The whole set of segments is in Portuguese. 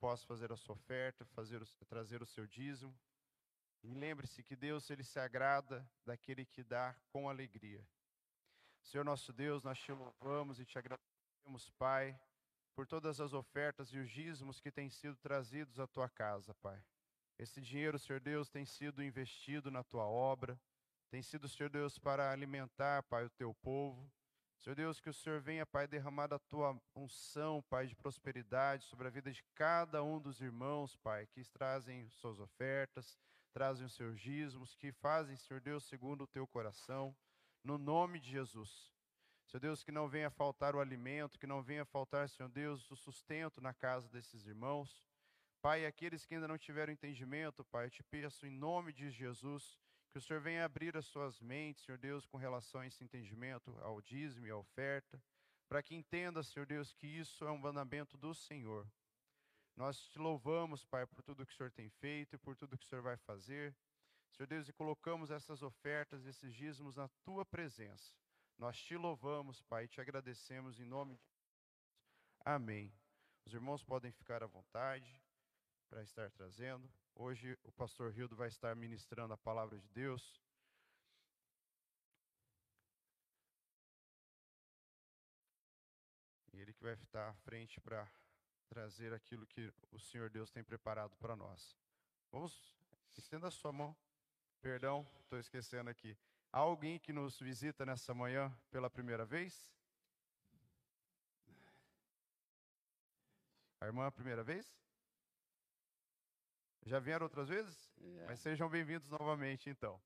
possa fazer a sua oferta, fazer o, trazer o seu dízimo. E lembre-se que Deus ele se agrada daquele que dá com alegria. Senhor nosso Deus, nós te louvamos e te agradecemos, Pai, por todas as ofertas e os dízimos que têm sido trazidos à tua casa, Pai. Esse dinheiro, Senhor Deus, tem sido investido na tua obra, tem sido, Senhor Deus, para alimentar, Pai, o teu povo. Senhor Deus, que o Senhor venha, Pai, derramar a tua unção, Pai, de prosperidade sobre a vida de cada um dos irmãos, Pai, que trazem suas ofertas, trazem os seus dízimos, que fazem, Senhor Deus, segundo o teu coração, no nome de Jesus. Senhor Deus, que não venha faltar o alimento, que não venha faltar, Senhor Deus, o sustento na casa desses irmãos. Pai, aqueles que ainda não tiveram entendimento, Pai, eu te peço em nome de Jesus, que o Senhor venha abrir as suas mentes, Senhor Deus, com relação a esse entendimento, ao dízimo e à oferta, para que entenda, Senhor Deus, que isso é um mandamento do Senhor. Nós te louvamos, Pai, por tudo que o Senhor tem feito e por tudo que o Senhor vai fazer. Senhor Deus, e colocamos essas ofertas, esses dízimos na tua presença. Nós te louvamos, Pai, e te agradecemos em nome de. Amém. Os irmãos podem ficar à vontade para estar trazendo. Hoje o pastor Rildo vai estar ministrando a palavra de Deus. E ele que vai estar à frente para trazer aquilo que o Senhor Deus tem preparado para nós. Vamos, estenda a sua mão. Perdão, estou esquecendo aqui. Há alguém que nos visita nessa manhã pela primeira vez? A irmã, a primeira vez? Já vieram outras vezes? É. Mas sejam bem-vindos novamente, então.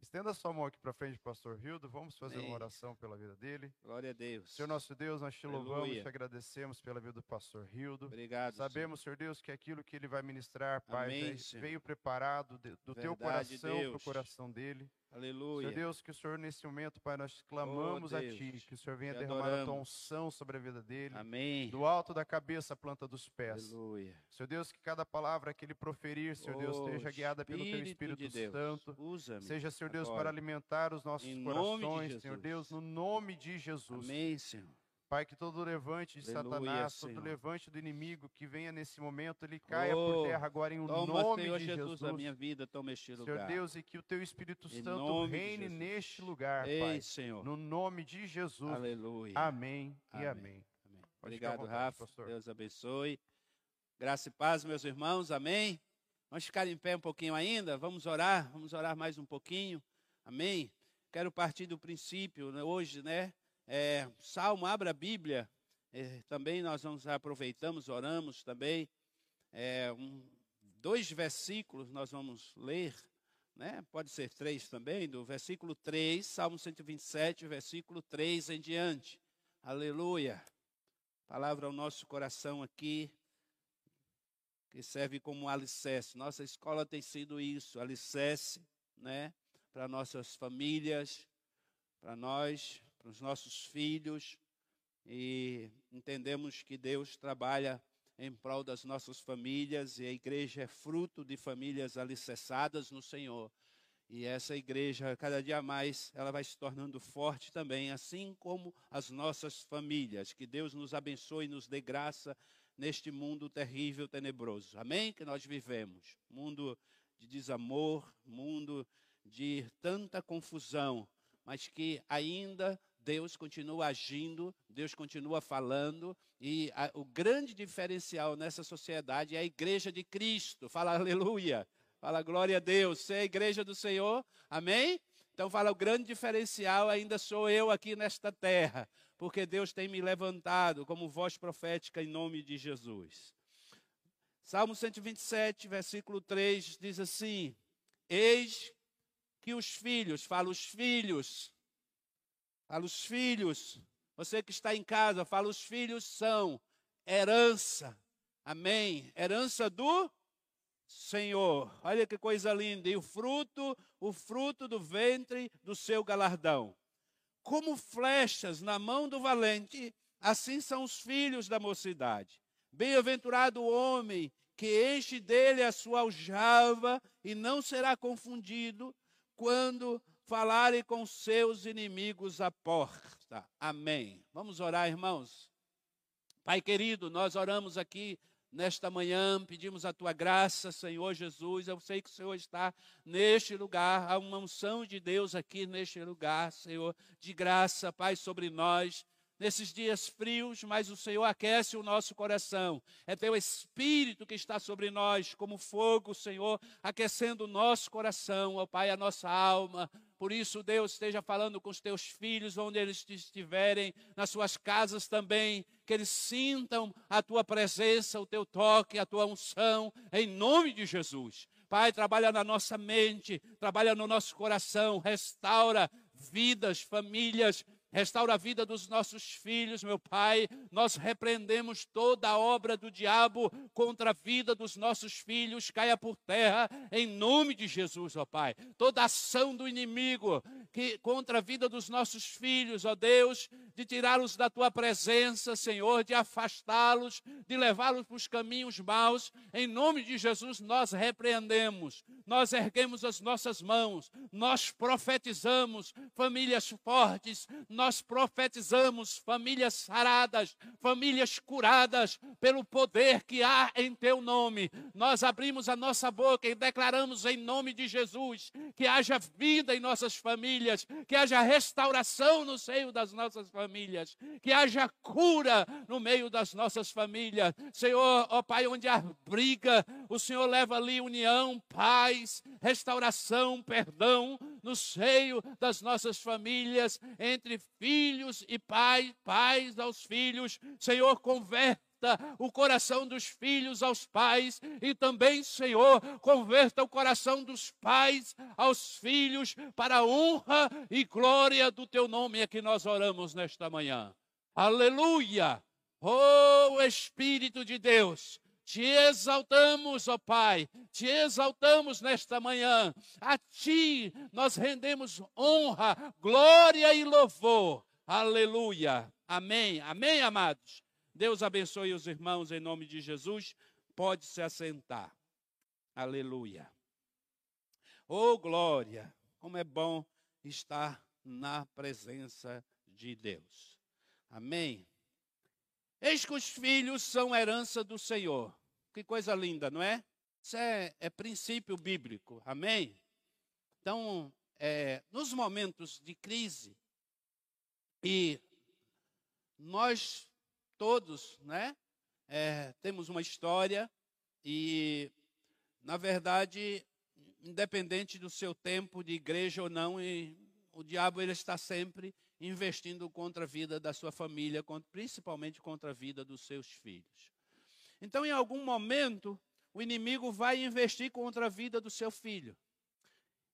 Estenda sua mão aqui para frente, pastor Rildo. Vamos fazer Amém. uma oração pela vida dele. Glória a Deus. Senhor nosso Deus, nós te Aleluia. louvamos, te agradecemos pela vida do pastor Rildo. Obrigado. Sabemos, Senhor, Deus, que aquilo que ele vai ministrar, Pai, Amém, veio preparado do Verdade, teu coração para o coração dele. Aleluia. Senhor Deus, que o Senhor, nesse momento, Pai, nós clamamos oh, a Ti, que o Senhor venha derramar adoramos. a tua unção sobre a vida dele. Amém. Do alto da cabeça à planta dos pés. Aleluia. Senhor Deus, que cada palavra que ele proferir, Senhor oh, Deus, esteja guiada pelo Teu Espírito de Santo. Seja, Senhor Deus, agora. para alimentar os nossos em corações, Senhor Deus, no nome de Jesus. Amém, Senhor. Pai, que todo levante de Aleluia, Satanás, Senhor. todo levante do inimigo que venha nesse momento, ele caia oh, por terra agora em um toma, nome Senhor de Jesus. Jesus. a minha vida, toma este lugar. Senhor Deus, e que o teu Espírito em Santo reine neste lugar, Ei, Pai. Senhor. No nome de Jesus. Aleluia. Amém, amém. e amém. amém. Obrigado, vontade, Rafa. Pastor. Deus abençoe. Graça e paz, meus irmãos. Amém. Vamos ficar em pé um pouquinho ainda? Vamos orar? Vamos orar mais um pouquinho? Amém? Quero partir do princípio, né, hoje, né? É, Salmo, abra a Bíblia é, também nós vamos aproveitamos, oramos também. É, um, dois versículos nós vamos ler, né? pode ser três também, do versículo 3, Salmo 127, versículo 3 em diante. Aleluia. Palavra ao nosso coração aqui, que serve como alicerce. Nossa escola tem sido isso, alicerce, né? Para nossas famílias, para nós, para os nossos filhos, e entendemos que Deus trabalha em prol das nossas famílias e a igreja é fruto de famílias alicerçadas no Senhor. E essa igreja, cada dia mais, ela vai se tornando forte também, assim como as nossas famílias. Que Deus nos abençoe e nos dê graça neste mundo terrível, tenebroso. Amém? Que nós vivemos. Mundo de desamor, mundo de tanta confusão, mas que ainda Deus continua agindo, Deus continua falando, e a, o grande diferencial nessa sociedade é a igreja de Cristo. Fala aleluia, fala glória a Deus. Você é a igreja do Senhor, amém? Então fala, o grande diferencial ainda sou eu aqui nesta terra, porque Deus tem me levantado como voz profética em nome de Jesus. Salmo 127, versículo 3 diz assim: Eis que os filhos, fala os filhos, Fala, os filhos, você que está em casa, fala, os filhos são herança. Amém? Herança do Senhor. Olha que coisa linda. E o fruto, o fruto do ventre do seu galardão. Como flechas na mão do valente, assim são os filhos da mocidade. Bem-aventurado o homem que enche dele a sua aljava e não será confundido quando falarem com seus inimigos à porta. Amém. Vamos orar, irmãos. Pai querido, nós oramos aqui nesta manhã, pedimos a tua graça, Senhor Jesus. Eu sei que o Senhor está neste lugar, há uma unção de Deus aqui neste lugar, Senhor, de graça, Pai, sobre nós nesses dias frios, mas o Senhor aquece o nosso coração. É teu Espírito que está sobre nós, como fogo, Senhor, aquecendo o nosso coração, ó Pai, a nossa alma. Por isso, Deus, esteja falando com os teus filhos, onde eles estiverem, nas suas casas também, que eles sintam a tua presença, o teu toque, a tua unção, em nome de Jesus. Pai, trabalha na nossa mente, trabalha no nosso coração, restaura vidas, famílias, Restaura a vida dos nossos filhos, meu Pai. Nós repreendemos toda a obra do diabo contra a vida dos nossos filhos. Caia por terra em nome de Jesus, ó Pai. Toda ação do inimigo que contra a vida dos nossos filhos, ó Deus, de tirá-los da tua presença, Senhor, de afastá-los, de levá-los para os caminhos maus. Em nome de Jesus, nós repreendemos. Nós erguemos as nossas mãos. Nós profetizamos famílias fortes. Nós profetizamos famílias saradas, famílias curadas pelo poder que há em teu nome. Nós abrimos a nossa boca e declaramos em nome de Jesus que haja vida em nossas famílias, que haja restauração no seio das nossas famílias, que haja cura no meio das nossas famílias. Senhor, ó Pai, onde há briga, o Senhor leva ali união, paz, restauração, perdão no seio das nossas famílias, entre filhos e pais, pais aos filhos. Senhor, converta o coração dos filhos aos pais e também, Senhor, converta o coração dos pais aos filhos para a honra e glória do teu nome é que nós oramos nesta manhã. Aleluia! Oh Espírito de Deus, te exaltamos, ó Pai, te exaltamos nesta manhã. A Ti nós rendemos honra, glória e louvor. Aleluia. Amém. Amém, amados. Deus abençoe os irmãos em nome de Jesus. Pode se assentar. Aleluia. Oh, glória. Como é bom estar na presença de Deus. Amém. Eis que os filhos são herança do Senhor. Que coisa linda, não é? Isso é, é princípio bíblico. Amém? Então, é, nos momentos de crise, e nós todos, né, é, temos uma história, e, na verdade, independente do seu tempo de igreja ou não, e, o diabo ele está sempre investindo contra a vida da sua família, principalmente contra a vida dos seus filhos. Então, em algum momento, o inimigo vai investir contra a vida do seu filho.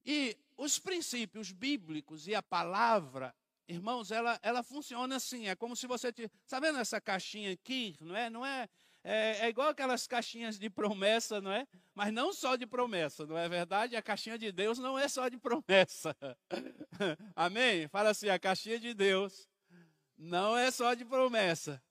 E os princípios bíblicos e a palavra, irmãos, ela, ela funciona assim. É como se você. Está vendo essa caixinha aqui? Não é? Não é, é, é igual aquelas caixinhas de promessa, não é? Mas não só de promessa, não é verdade? A caixinha de Deus não é só de promessa. Amém? Fala assim: a caixinha de Deus não é só de promessa.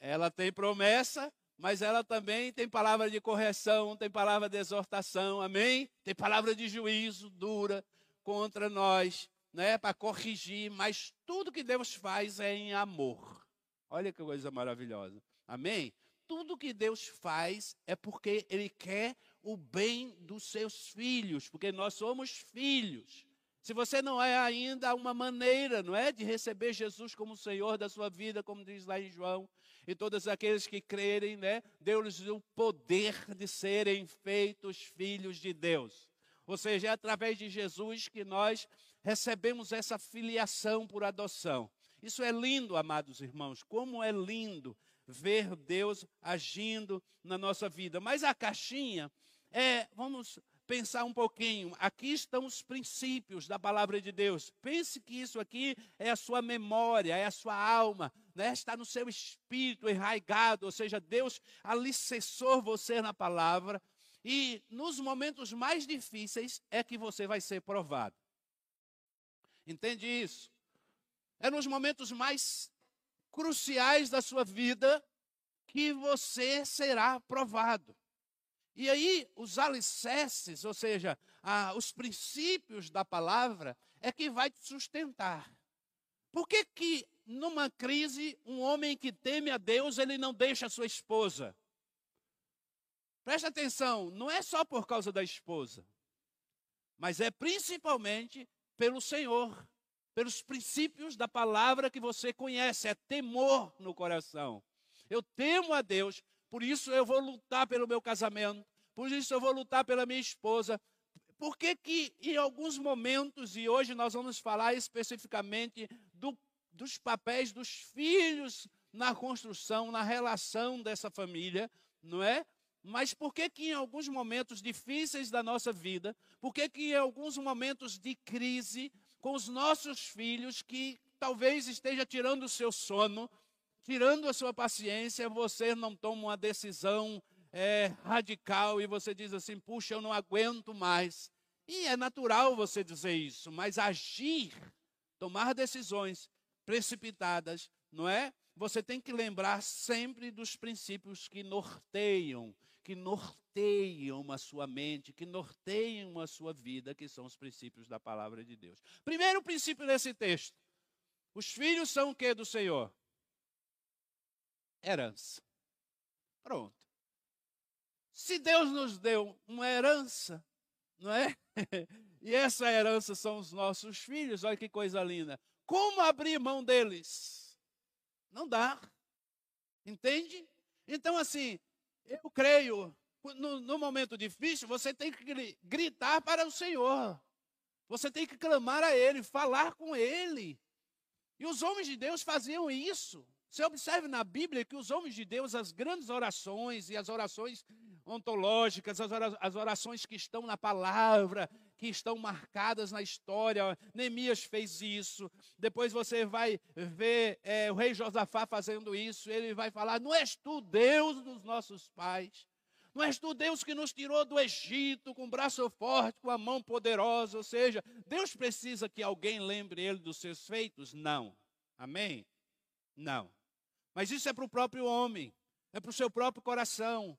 Ela tem promessa, mas ela também tem palavra de correção, tem palavra de exortação, amém? Tem palavra de juízo dura contra nós, né, para corrigir, mas tudo que Deus faz é em amor. Olha que coisa maravilhosa. Amém? Tudo que Deus faz é porque Ele quer o bem dos seus filhos, porque nós somos filhos. Se você não é ainda uma maneira, não é, de receber Jesus como Senhor da sua vida, como diz lá em João, e todos aqueles que crerem, né, deu-lhes o poder de serem feitos filhos de Deus. Ou seja, é através de Jesus que nós recebemos essa filiação por adoção. Isso é lindo, amados irmãos, como é lindo ver Deus agindo na nossa vida. Mas a caixinha é, vamos pensar um pouquinho. Aqui estão os princípios da palavra de Deus. Pense que isso aqui é a sua memória, é a sua alma, né? está no seu espírito enraigado, ou seja, Deus alicerçou você na palavra. E nos momentos mais difíceis é que você vai ser provado. Entende isso? É nos momentos mais cruciais da sua vida que você será provado. E aí, os alicerces, ou seja, ah, os princípios da palavra, é que vai te sustentar. Por que, que numa crise, um homem que teme a Deus, ele não deixa a sua esposa? Presta atenção, não é só por causa da esposa, mas é principalmente pelo Senhor, pelos princípios da palavra que você conhece, é temor no coração. Eu temo a Deus, por isso eu vou lutar pelo meu casamento, por isso eu vou lutar pela minha esposa. Por que que em alguns momentos, e hoje nós vamos falar especificamente do, dos papéis dos filhos na construção, na relação dessa família, não é? Mas por que que em alguns momentos difíceis da nossa vida, por que que em alguns momentos de crise com os nossos filhos que talvez esteja tirando o seu sono, tirando a sua paciência, você não toma uma decisão é, radical e você diz assim: puxa, eu não aguento mais. E é natural você dizer isso, mas agir, tomar decisões precipitadas, não é? Você tem que lembrar sempre dos princípios que norteiam que norteiam a sua mente, que norteiam a sua vida, que são os princípios da palavra de Deus. Primeiro princípio desse texto: os filhos são o que do Senhor? Herança. Pronto. Se Deus nos deu uma herança, não é? e essa herança são os nossos filhos, olha que coisa linda. Como abrir mão deles? Não dá. Entende? Então, assim, eu creio, no, no momento difícil, você tem que gritar para o Senhor. Você tem que clamar a Ele, falar com Ele. E os homens de Deus faziam isso. Você observe na Bíblia que os homens de Deus, as grandes orações e as orações ontológicas, as orações que estão na palavra, que estão marcadas na história. Neemias fez isso. Depois você vai ver é, o rei Josafá fazendo isso. Ele vai falar: Não és tu Deus dos nossos pais. Não és tu Deus que nos tirou do Egito com o braço forte, com a mão poderosa. Ou seja, Deus precisa que alguém lembre ele dos seus feitos? Não. Amém? Não. Mas isso é para o próprio homem, é para o seu próprio coração.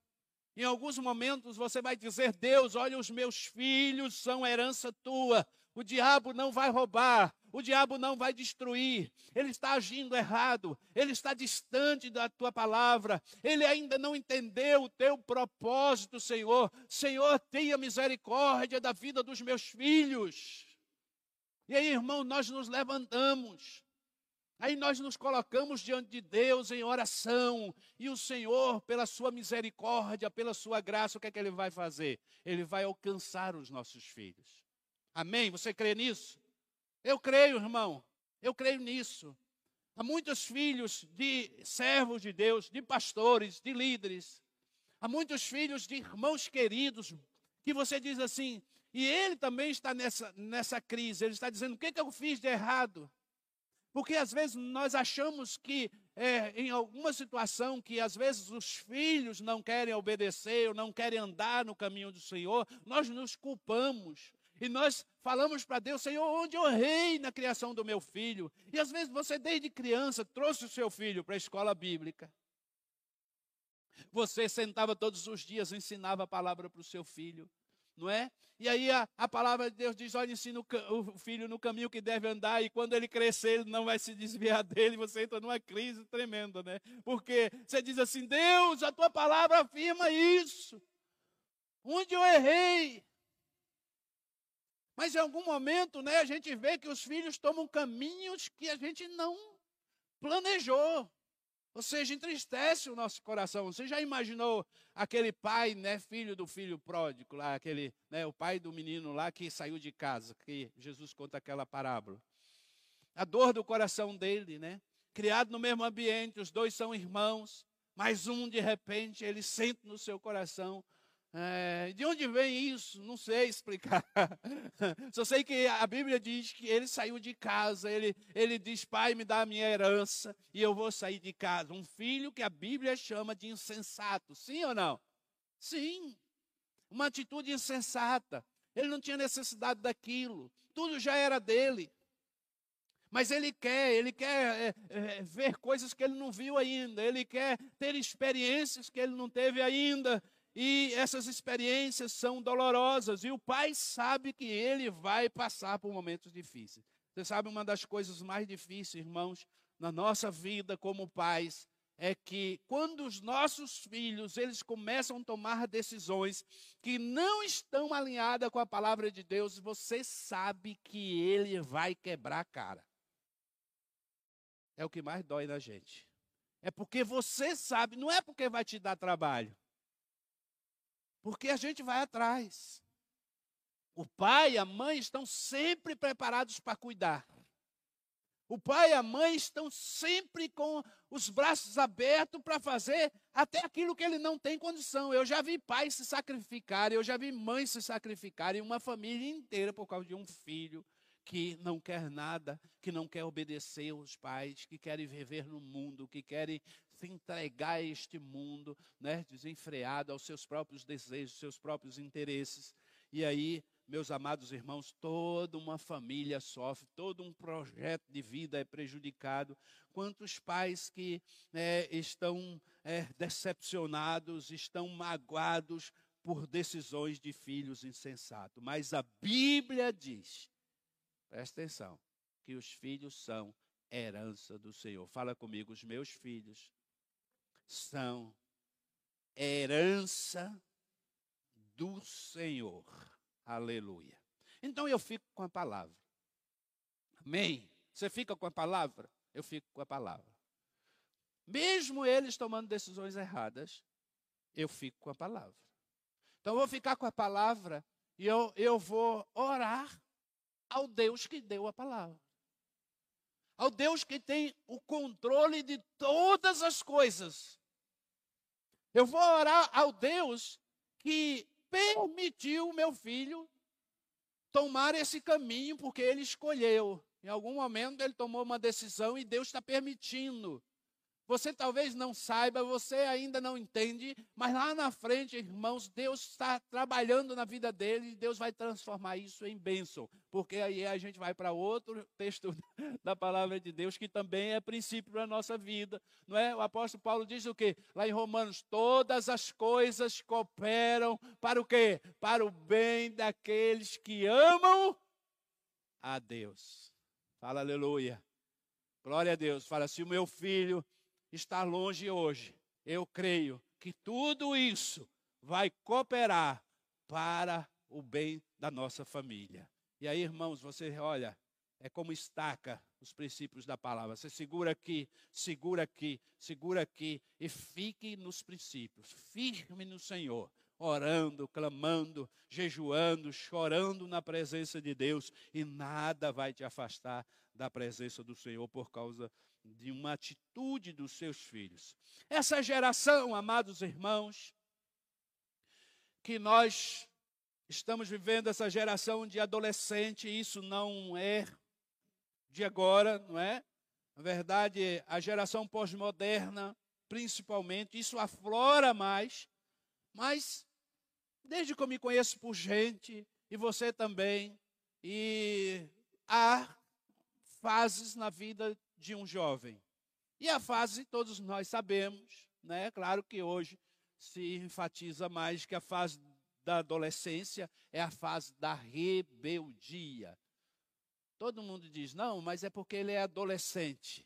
Em alguns momentos você vai dizer: Deus, olha, os meus filhos são herança tua. O diabo não vai roubar, o diabo não vai destruir, ele está agindo errado, ele está distante da tua palavra, ele ainda não entendeu o teu propósito, Senhor. Senhor, tenha misericórdia da vida dos meus filhos. E aí, irmão, nós nos levantamos, Aí nós nos colocamos diante de Deus em oração, e o Senhor, pela sua misericórdia, pela sua graça, o que é que ele vai fazer? Ele vai alcançar os nossos filhos. Amém? Você crê nisso? Eu creio, irmão. Eu creio nisso. Há muitos filhos de servos de Deus, de pastores, de líderes. Há muitos filhos de irmãos queridos que você diz assim, e ele também está nessa, nessa crise. Ele está dizendo: o que, é que eu fiz de errado? Porque às vezes nós achamos que é, em alguma situação que às vezes os filhos não querem obedecer ou não querem andar no caminho do Senhor, nós nos culpamos. E nós falamos para Deus, Senhor, onde eu errei na criação do meu filho? E às vezes você, desde criança, trouxe o seu filho para a escola bíblica. Você sentava todos os dias, ensinava a palavra para o seu filho não é? E aí a, a palavra de Deus diz: olha, ensina o, o, filho no caminho que deve andar, e quando ele crescer, ele não vai se desviar dele. Você entra numa crise tremenda, né? Porque você diz assim: Deus, a tua palavra afirma isso. Onde eu errei? Mas em algum momento, né, a gente vê que os filhos tomam caminhos que a gente não planejou. Ou seja, entristece o nosso coração. Você já imaginou aquele pai, né, filho do filho pródigo lá, aquele, né, o pai do menino lá que saiu de casa, que Jesus conta aquela parábola. A dor do coração dele, né? Criado no mesmo ambiente, os dois são irmãos, mas um de repente ele sente no seu coração é, de onde vem isso? Não sei explicar. Só sei que a Bíblia diz que ele saiu de casa. Ele, ele diz: Pai, me dá a minha herança e eu vou sair de casa. Um filho que a Bíblia chama de insensato. Sim ou não? Sim. Uma atitude insensata. Ele não tinha necessidade daquilo. Tudo já era dele. Mas ele quer, ele quer é, é, ver coisas que ele não viu ainda. Ele quer ter experiências que ele não teve ainda. E essas experiências são dolorosas, e o pai sabe que ele vai passar por momentos difíceis. Você sabe, uma das coisas mais difíceis, irmãos, na nossa vida como pais, é que quando os nossos filhos eles começam a tomar decisões que não estão alinhadas com a palavra de Deus, você sabe que ele vai quebrar a cara. É o que mais dói na gente. É porque você sabe, não é porque vai te dar trabalho. Porque a gente vai atrás. O pai e a mãe estão sempre preparados para cuidar. O pai e a mãe estão sempre com os braços abertos para fazer até aquilo que ele não tem condição. Eu já vi pais se sacrificarem, eu já vi mães se sacrificarem, uma família inteira por causa de um filho que não quer nada, que não quer obedecer aos pais, que querem viver no mundo, que querem se entregar a este mundo, né, desenfreado aos seus próprios desejos, seus próprios interesses. E aí meus amados irmãos, toda uma família sofre, todo um projeto de vida é prejudicado. Quantos pais que é, estão é, decepcionados, estão magoados por decisões de filhos insensatos. Mas a Bíblia diz, presta atenção, que os filhos são herança do Senhor. Fala comigo, os meus filhos são herança do Senhor. Aleluia. Então eu fico com a palavra. Amém? Você fica com a palavra? Eu fico com a palavra. Mesmo eles tomando decisões erradas, eu fico com a palavra. Então eu vou ficar com a palavra e eu, eu vou orar ao Deus que deu a palavra. Ao Deus que tem o controle de todas as coisas. Eu vou orar ao Deus que permitiu o meu filho tomar esse caminho porque ele escolheu. Em algum momento ele tomou uma decisão e Deus está permitindo. Você talvez não saiba, você ainda não entende, mas lá na frente, irmãos, Deus está trabalhando na vida dele e Deus vai transformar isso em bênção. Porque aí a gente vai para outro texto da palavra de Deus que também é princípio para a nossa vida. Não é? O apóstolo Paulo diz o quê? Lá em Romanos, todas as coisas cooperam para o quê? Para o bem daqueles que amam a Deus. Fala aleluia. Glória a Deus. Fala, se o meu filho está longe hoje, eu creio que tudo isso vai cooperar para o bem da nossa família. E aí, irmãos, você olha, é como estaca os princípios da palavra. Você segura aqui, segura aqui, segura aqui e fique nos princípios, firme no Senhor, orando, clamando, jejuando, chorando na presença de Deus e nada vai te afastar da presença do Senhor por causa de uma atitude dos seus filhos. Essa geração, amados irmãos, que nós estamos vivendo essa geração de adolescente, isso não é de agora, não é? Na verdade, a geração pós-moderna, principalmente, isso aflora mais, mas desde que eu me conheço por gente, e você também, e há fases na vida de um jovem. E a fase, todos nós sabemos, né? Claro que hoje se enfatiza mais que a fase da adolescência é a fase da rebeldia. Todo mundo diz, não, mas é porque ele é adolescente.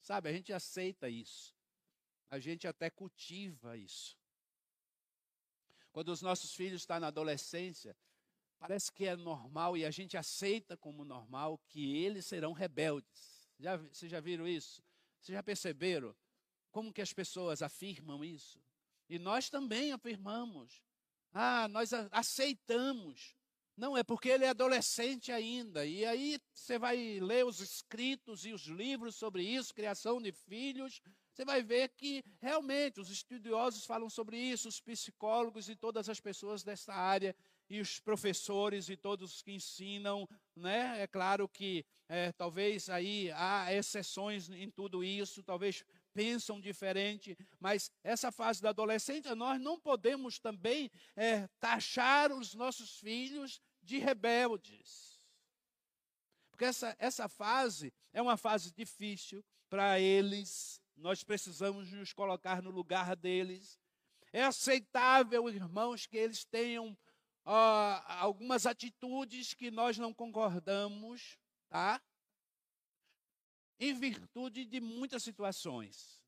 Sabe, a gente aceita isso. A gente até cultiva isso. Quando os nossos filhos estão na adolescência, parece que é normal e a gente aceita como normal que eles serão rebeldes. Já, vocês já viram isso? Vocês já perceberam como que as pessoas afirmam isso? E nós também afirmamos. Ah, nós aceitamos. Não, é porque ele é adolescente ainda. E aí você vai ler os escritos e os livros sobre isso, criação de filhos. Você vai ver que realmente os estudiosos falam sobre isso, os psicólogos e todas as pessoas dessa área e os professores e todos que ensinam, né? É claro que é, talvez aí há exceções em tudo isso, talvez pensam diferente, mas essa fase da adolescência nós não podemos também é, taxar os nossos filhos de rebeldes. Porque essa, essa fase é uma fase difícil para eles, nós precisamos nos colocar no lugar deles. É aceitável, irmãos, que eles tenham algumas atitudes que nós não concordamos, tá? Em virtude de muitas situações.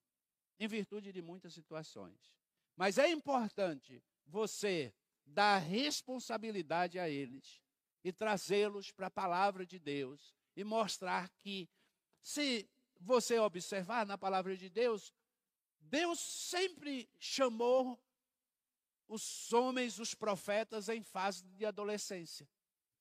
em virtude de muitas situações. Mas é importante você dar responsabilidade a eles e trazê-los para a palavra de Deus e mostrar que, se você observar na palavra de Deus, Deus sempre chamou os homens, os profetas, em fase de adolescência,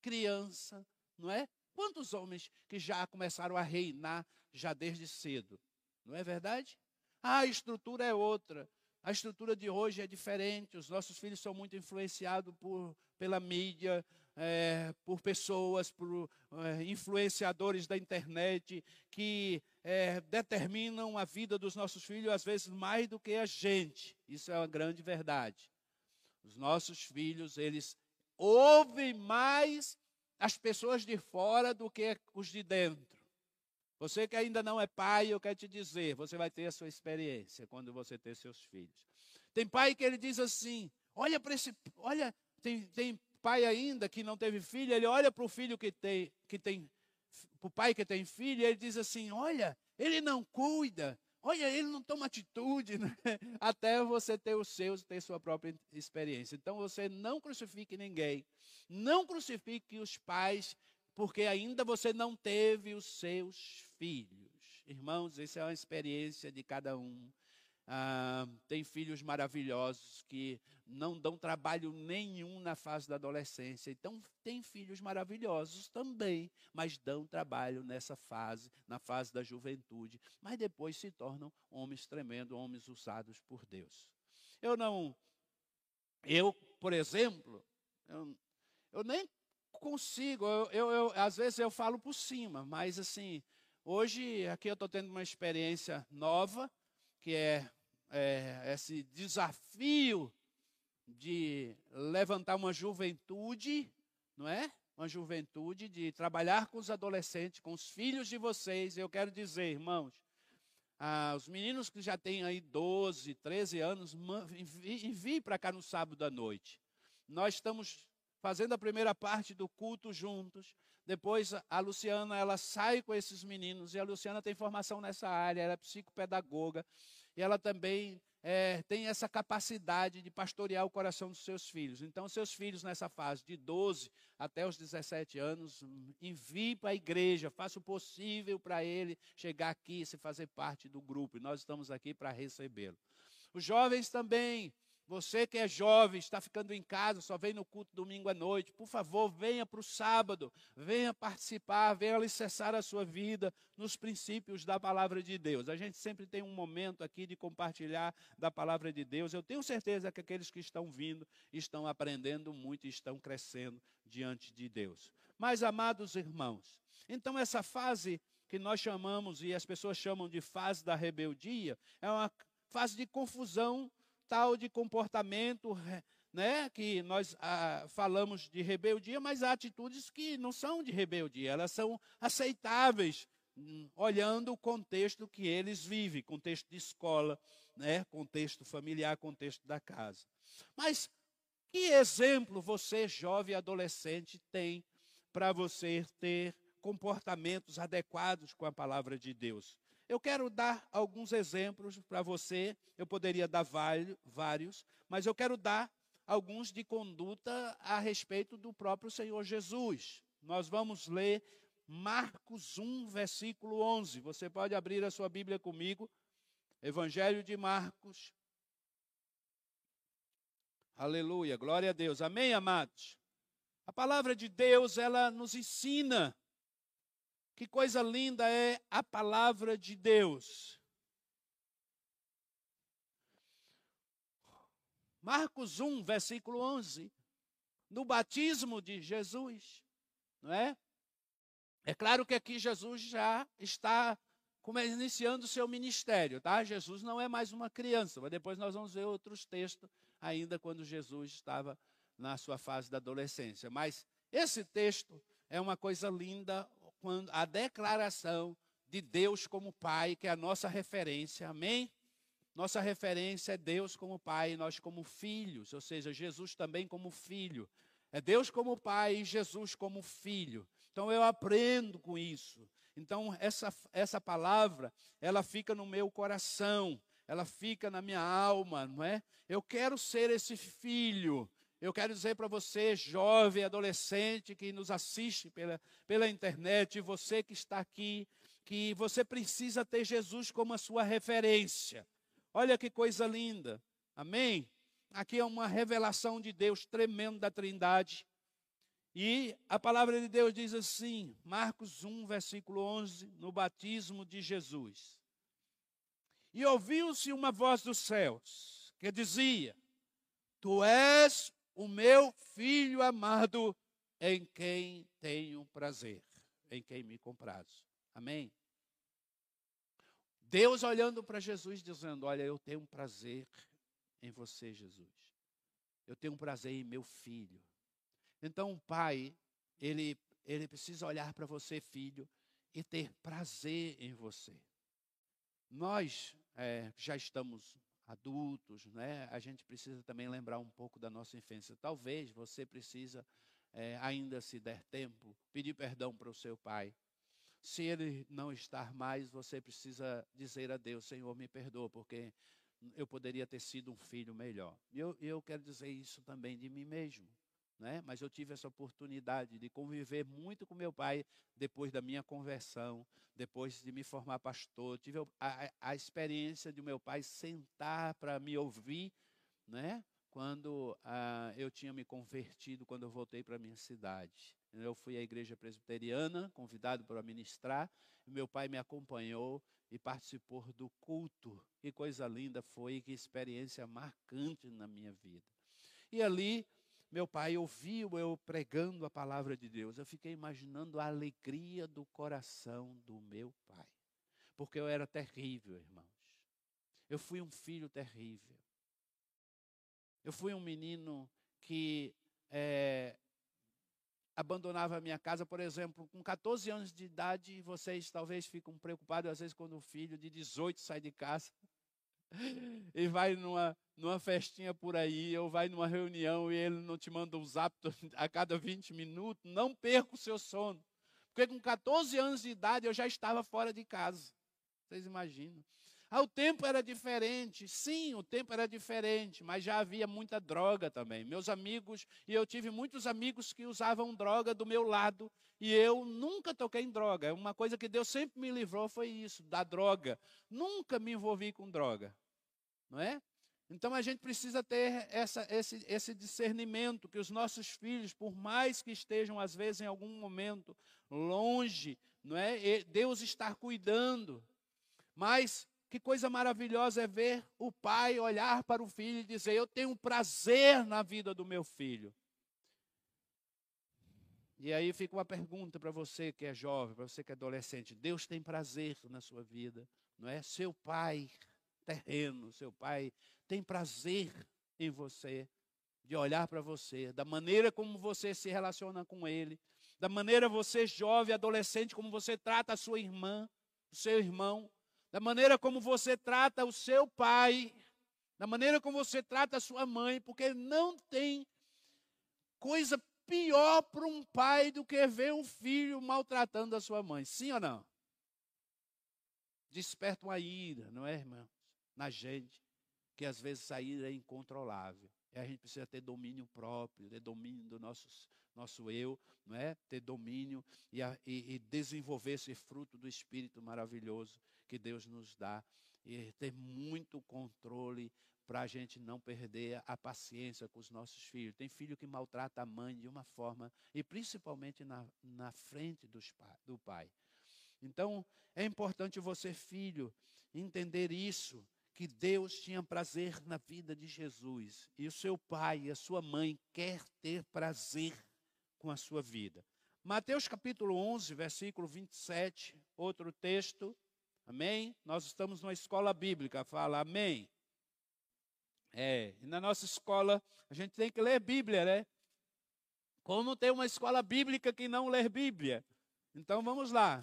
criança, não é? Quantos homens que já começaram a reinar já desde cedo? Não é verdade? Ah, a estrutura é outra. A estrutura de hoje é diferente. Os nossos filhos são muito influenciados por, pela mídia, é, por pessoas, por é, influenciadores da internet que é, determinam a vida dos nossos filhos às vezes mais do que a gente. Isso é uma grande verdade. Os nossos filhos, eles ouvem mais as pessoas de fora do que os de dentro. Você que ainda não é pai, eu quero te dizer, você vai ter a sua experiência quando você ter seus filhos. Tem pai que ele diz assim: olha para esse. Olha, tem, tem pai ainda que não teve filho, ele olha para o filho que tem, que tem para o pai que tem filho, e ele diz assim: olha, ele não cuida, olha, ele não toma atitude, né? até você ter os seus, ter sua própria experiência. Então você não crucifique ninguém, não crucifique os pais, porque ainda você não teve os seus filhos. Irmãos, essa é uma experiência de cada um. Ah, tem filhos maravilhosos que não dão trabalho nenhum na fase da adolescência. Então, tem filhos maravilhosos também, mas dão trabalho nessa fase, na fase da juventude. Mas depois se tornam homens tremendos, homens usados por Deus. Eu não. Eu, por exemplo, eu, eu nem consigo, eu, eu, eu, às vezes eu falo por cima, mas assim, hoje aqui eu estou tendo uma experiência nova que é, é esse desafio de levantar uma juventude, não é? Uma juventude de trabalhar com os adolescentes, com os filhos de vocês. Eu quero dizer, irmãos, ah, os meninos que já têm aí 12, 13 anos, enviem para cá no sábado à noite. Nós estamos fazendo a primeira parte do culto juntos. Depois a Luciana, ela sai com esses meninos, e a Luciana tem formação nessa área, ela é psicopedagoga, e ela também é, tem essa capacidade de pastorear o coração dos seus filhos. Então, seus filhos nessa fase de 12 até os 17 anos, envie para a igreja, faça o possível para ele chegar aqui e se fazer parte do grupo, e nós estamos aqui para recebê-lo. Os jovens também, você que é jovem, está ficando em casa, só vem no culto domingo à noite, por favor, venha para o sábado, venha participar, venha alicerçar a sua vida nos princípios da palavra de Deus. A gente sempre tem um momento aqui de compartilhar da palavra de Deus. Eu tenho certeza que aqueles que estão vindo estão aprendendo muito e estão crescendo diante de Deus. Mas, amados irmãos, então essa fase que nós chamamos e as pessoas chamam de fase da rebeldia é uma fase de confusão tal de comportamento, né, que nós ah, falamos de rebeldia, mas há atitudes que não são de rebeldia, elas são aceitáveis, hum, olhando o contexto que eles vivem, contexto de escola, né, contexto familiar, contexto da casa. Mas que exemplo você, jovem adolescente, tem para você ter comportamentos adequados com a palavra de Deus? Eu quero dar alguns exemplos para você. Eu poderia dar vários, mas eu quero dar alguns de conduta a respeito do próprio Senhor Jesus. Nós vamos ler Marcos 1, versículo 11. Você pode abrir a sua Bíblia comigo. Evangelho de Marcos. Aleluia, glória a Deus. Amém, amados. A palavra de Deus, ela nos ensina que coisa linda é a palavra de Deus. Marcos 1, versículo 11. No batismo de Jesus, não é? É claro que aqui Jesus já está iniciando o seu ministério, tá? Jesus não é mais uma criança, mas depois nós vamos ver outros textos ainda quando Jesus estava na sua fase da adolescência. Mas esse texto é uma coisa linda, quando a declaração de Deus como Pai, que é a nossa referência, amém? Nossa referência é Deus como Pai e nós como filhos, ou seja, Jesus também como filho. É Deus como Pai e Jesus como filho. Então eu aprendo com isso. Então essa, essa palavra, ela fica no meu coração ela fica na minha alma, não é? Eu quero ser esse filho. Eu quero dizer para você, jovem, adolescente que nos assiste pela, pela internet, você que está aqui, que você precisa ter Jesus como a sua referência. Olha que coisa linda. Amém? Aqui é uma revelação de Deus tremendo da Trindade. E a palavra de Deus diz assim, Marcos 1, versículo 11, no batismo de Jesus. E ouviu-se uma voz dos céus que dizia: Tu és o meu filho amado, em quem tenho prazer, em quem me comprazo. Amém? Deus olhando para Jesus dizendo: Olha, eu tenho um prazer em você, Jesus. Eu tenho um prazer em meu filho. Então, o pai, ele, ele precisa olhar para você, filho, e ter prazer em você. Nós é, já estamos adultos, né? A gente precisa também lembrar um pouco da nossa infância. Talvez você precisa, é, ainda se der tempo, pedir perdão para o seu pai. Se ele não estar mais, você precisa dizer a Deus, Senhor, me perdoa, porque eu poderia ter sido um filho melhor. E eu, eu quero dizer isso também de mim mesmo. Né? Mas eu tive essa oportunidade de conviver muito com meu pai depois da minha conversão, depois de me formar pastor. Tive a, a, experiência de meu pai sentar para me ouvir, né? Quando ah, eu tinha me convertido, quando eu voltei para minha cidade. Eu fui à igreja presbiteriana, convidado para ministrar, meu pai me acompanhou e participou do culto. Que coisa linda foi, que experiência marcante na minha vida. E ali, meu pai ouviu eu pregando a palavra de Deus. Eu fiquei imaginando a alegria do coração do meu pai. Porque eu era terrível, irmãos. Eu fui um filho terrível. Eu fui um menino que é, abandonava a minha casa, por exemplo, com 14 anos de idade, vocês talvez ficam preocupados, às vezes, quando o filho de 18 sai de casa e vai numa, numa festinha por aí, ou vai numa reunião e ele não te manda um zap a cada 20 minutos, não perca o seu sono. Porque com 14 anos de idade eu já estava fora de casa. Vocês imaginam? Ah, o tempo era diferente. Sim, o tempo era diferente, mas já havia muita droga também. Meus amigos, e eu tive muitos amigos que usavam droga do meu lado, e eu nunca toquei em droga. Uma coisa que Deus sempre me livrou foi isso, da droga. Nunca me envolvi com droga. Não é? Então a gente precisa ter essa, esse, esse discernimento que os nossos filhos, por mais que estejam às vezes em algum momento longe, não é? Deus está cuidando. Mas que coisa maravilhosa é ver o pai olhar para o filho e dizer: Eu tenho prazer na vida do meu filho. E aí fica uma pergunta para você que é jovem, para você que é adolescente: Deus tem prazer na sua vida, não é? Seu pai terreno, seu pai tem prazer em você, de olhar para você, da maneira como você se relaciona com ele, da maneira você, jovem, adolescente, como você trata a sua irmã, o seu irmão da maneira como você trata o seu pai, da maneira como você trata a sua mãe, porque não tem coisa pior para um pai do que ver um filho maltratando a sua mãe. Sim ou não? Desperta uma ira, não é, irmãos? Na gente, que às vezes a ira é incontrolável. E a gente precisa ter domínio próprio, ter domínio do nosso, nosso eu, não é? ter domínio e, e, e desenvolver esse fruto do Espírito maravilhoso que Deus nos dá e ter muito controle para a gente não perder a paciência com os nossos filhos. Tem filho que maltrata a mãe de uma forma, e principalmente na, na frente dos, do pai. Então, é importante você, filho, entender isso, que Deus tinha prazer na vida de Jesus. E o seu pai e a sua mãe quer ter prazer com a sua vida. Mateus capítulo 11, versículo 27, outro texto. Amém? Nós estamos numa escola bíblica, fala amém. É, e na nossa escola a gente tem que ler Bíblia, né? Como tem uma escola bíblica que não lê Bíblia? Então vamos lá.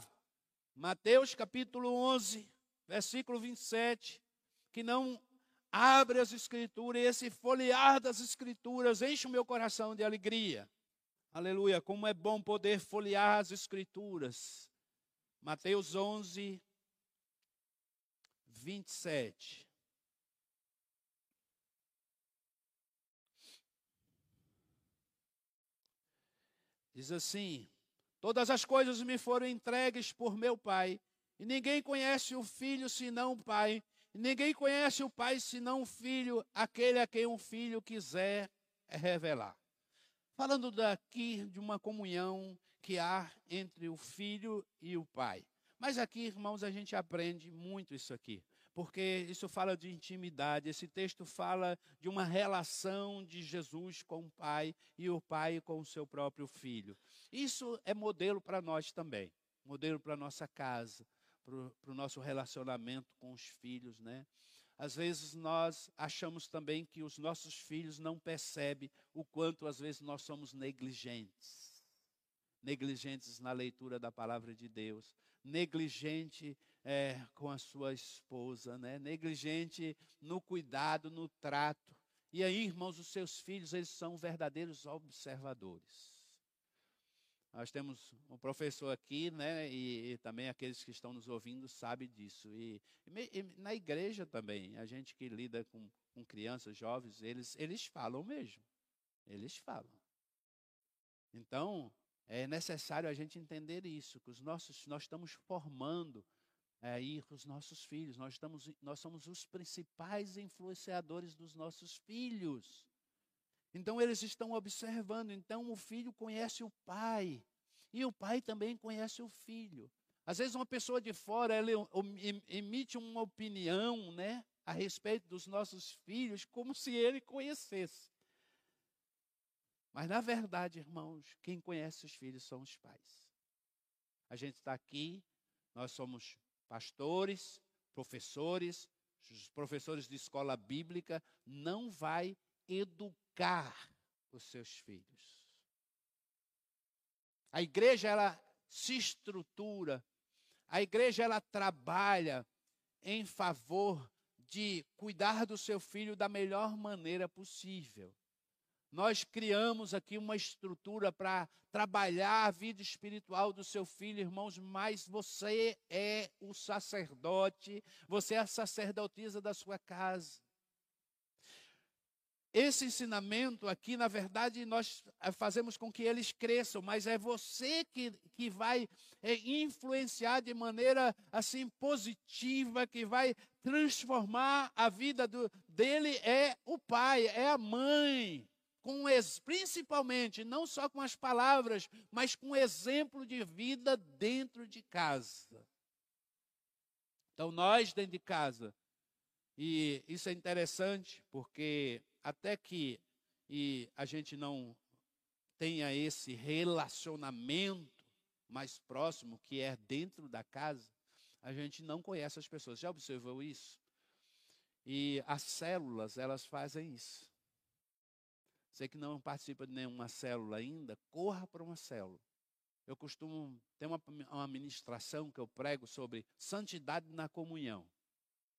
Mateus capítulo 11, versículo 27, que não abre as Escrituras, e esse folhear das Escrituras enche o meu coração de alegria. Aleluia, como é bom poder folhear as Escrituras. Mateus 11, 27. Diz assim: Todas as coisas me foram entregues por meu Pai, e ninguém conhece o Filho senão o Pai, ninguém conhece o Pai senão o Filho, aquele a quem o Filho quiser revelar. Falando daqui de uma comunhão que há entre o Filho e o Pai. Mas aqui, irmãos, a gente aprende muito isso aqui porque isso fala de intimidade. Esse texto fala de uma relação de Jesus com o Pai e o Pai com o seu próprio filho. Isso é modelo para nós também, modelo para nossa casa, para o nosso relacionamento com os filhos, né? Às vezes nós achamos também que os nossos filhos não percebem o quanto às vezes nós somos negligentes. Negligentes na leitura da palavra de Deus, negligente é, com a sua esposa, né? negligente no cuidado, no trato. E aí, irmãos, os seus filhos, eles são verdadeiros observadores. Nós temos um professor aqui, né, e, e também aqueles que estão nos ouvindo sabem disso. E, e, na igreja também, a gente que lida com, com crianças, jovens, eles, eles falam mesmo. Eles falam. Então, é necessário a gente entender isso, que os nossos, nós estamos formando aí os nossos filhos. Nós, estamos, nós somos os principais influenciadores dos nossos filhos. Então eles estão observando. Então o filho conhece o pai. E o pai também conhece o filho. Às vezes uma pessoa de fora ela emite uma opinião, né, a respeito dos nossos filhos, como se ele conhecesse. Mas na verdade, irmãos, quem conhece os filhos são os pais. A gente está aqui, nós somos pastores, professores, professores de escola bíblica, não vai educar os seus filhos. A igreja ela se estrutura, a igreja ela trabalha em favor de cuidar do seu filho da melhor maneira possível. Nós criamos aqui uma estrutura para trabalhar a vida espiritual do seu filho, irmãos, mas você é o sacerdote, você é a sacerdotisa da sua casa. Esse ensinamento aqui, na verdade, nós eh, fazemos com que eles cresçam, mas é você que, que vai é, influenciar de maneira assim positiva, que vai transformar a vida do, dele, é o pai, é a mãe com principalmente não só com as palavras, mas com exemplo de vida dentro de casa. Então nós dentro de casa, e isso é interessante porque até que e a gente não tenha esse relacionamento mais próximo que é dentro da casa, a gente não conhece as pessoas. Já observou isso? E as células, elas fazem isso. Você que não participa de nenhuma célula ainda, corra para uma célula. Eu costumo ter uma, uma ministração que eu prego sobre santidade na comunhão.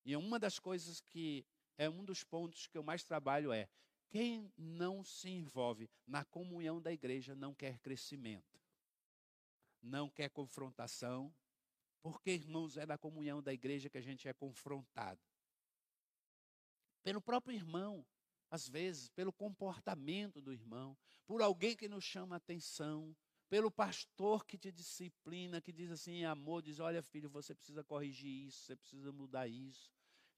E uma das coisas que é um dos pontos que eu mais trabalho é quem não se envolve na comunhão da igreja não quer crescimento, não quer confrontação, porque, irmãos, é da comunhão da igreja que a gente é confrontado. Pelo próprio irmão, às vezes, pelo comportamento do irmão, por alguém que nos chama atenção, pelo pastor que te disciplina, que diz assim, amor, diz: olha, filho, você precisa corrigir isso, você precisa mudar isso.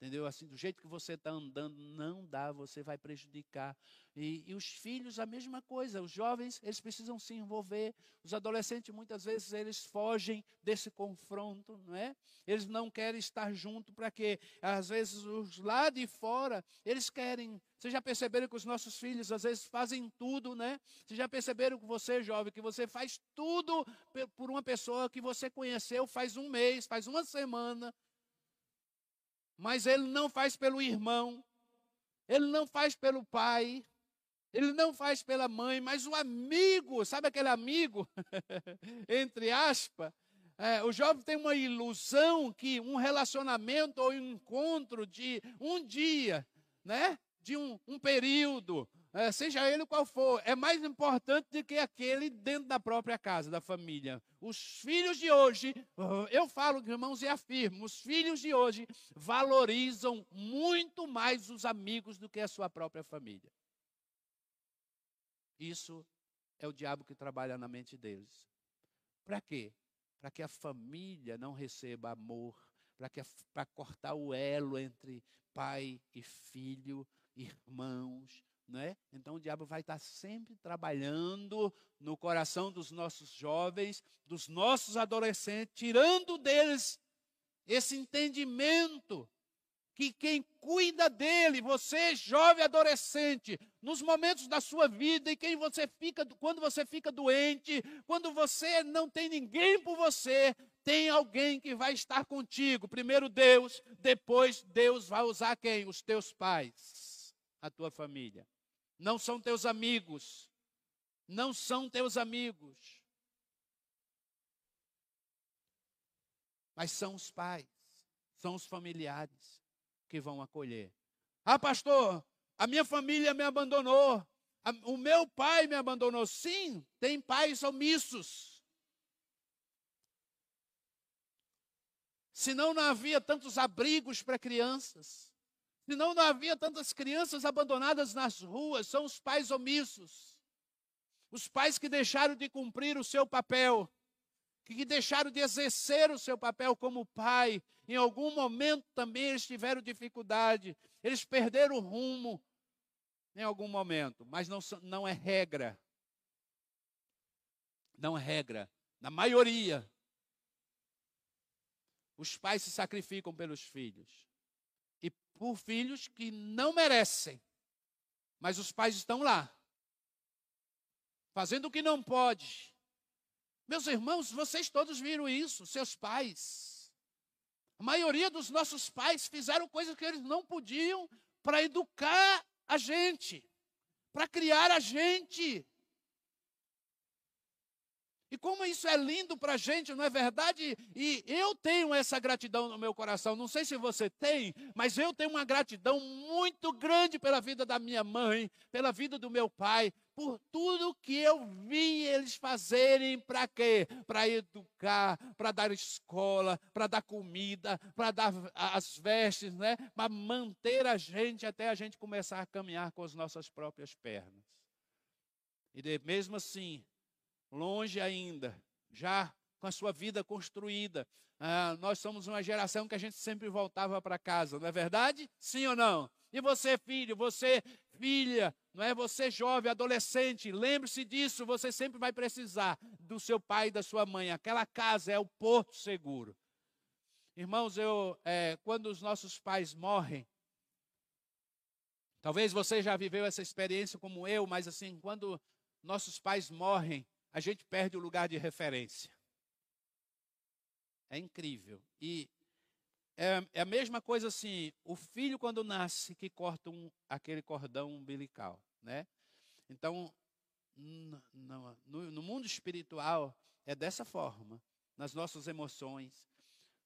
Entendeu? Assim, do jeito que você está andando, não dá, você vai prejudicar. E, e, os filhos, a mesma coisa. Os jovens, eles precisam se envolver. Os adolescentes, muitas vezes, eles fogem desse confronto, não é? Eles não querem estar junto para quê? Às vezes, os lá de fora, eles querem. Vocês já perceberam que os nossos filhos, às vezes, fazem tudo, né? Vocês já perceberam que você, jovem, que você faz tudo por uma pessoa que você conheceu faz um mês, faz uma semana, mas ele não faz pelo irmão, ele não faz pelo pai, ele não faz pela mãe, mas o amigo, sabe aquele amigo, entre aspas, é, o jovem tem uma ilusão que um relacionamento ou um encontro de um dia, né, de um, um período, seja ele qual for, é mais importante do que aquele dentro da própria casa, da família. Os filhos de hoje, eu falo, irmãos, e afirmo: os filhos de hoje valorizam muito mais os amigos do que a sua própria família. Isso é o diabo que trabalha na mente deles. Para quê? Para que a família não receba amor, para cortar o elo entre pai e filho, irmãos, não é? Então o diabo vai estar sempre trabalhando no coração dos nossos jovens, dos nossos adolescentes, tirando deles esse entendimento que quem cuida dele, você jovem adolescente, nos momentos da sua vida e quem você fica, quando você fica doente, quando você não tem ninguém por você, tem alguém que vai estar contigo. Primeiro Deus, depois Deus vai usar quem? Os teus pais, a tua família. Não são teus amigos. Não são teus amigos. Mas são os pais, são os familiares que vão acolher. Ah, pastor, a minha família me abandonou. O meu pai me abandonou. Sim, tem pais omissos. Senão não havia tantos abrigos para crianças. Senão não havia tantas crianças abandonadas nas ruas. São os pais omissos. Os pais que deixaram de cumprir o seu papel que deixaram de exercer o seu papel como pai. Em algum momento também eles tiveram dificuldade, eles perderam o rumo em algum momento, mas não, não é regra. Não é regra. Na maioria, os pais se sacrificam pelos filhos. Por filhos que não merecem. Mas os pais estão lá, fazendo o que não pode meus irmãos, vocês todos viram isso, seus pais. A maioria dos nossos pais fizeram coisas que eles não podiam para educar a gente, para criar a gente. E como isso é lindo para a gente, não é verdade? E eu tenho essa gratidão no meu coração. Não sei se você tem, mas eu tenho uma gratidão muito grande pela vida da minha mãe, pela vida do meu pai, por tudo que eu vi eles fazerem para quê? Para educar, para dar escola, para dar comida, para dar as vestes, né? Para manter a gente até a gente começar a caminhar com as nossas próprias pernas. E mesmo assim, longe ainda, já com a sua vida construída. Ah, nós somos uma geração que a gente sempre voltava para casa, não é verdade? Sim ou não? E você, filho, você, filha, não é? Você, jovem, adolescente, lembre-se disso, você sempre vai precisar do seu pai e da sua mãe. Aquela casa é o porto seguro. Irmãos, eu, é, quando os nossos pais morrem, talvez você já viveu essa experiência como eu, mas assim, quando nossos pais morrem, a gente perde o lugar de referência. É incrível. E é, é a mesma coisa assim, o filho quando nasce que corta um, aquele cordão umbilical, né? Então, no, no, mundo espiritual é dessa forma, nas nossas emoções.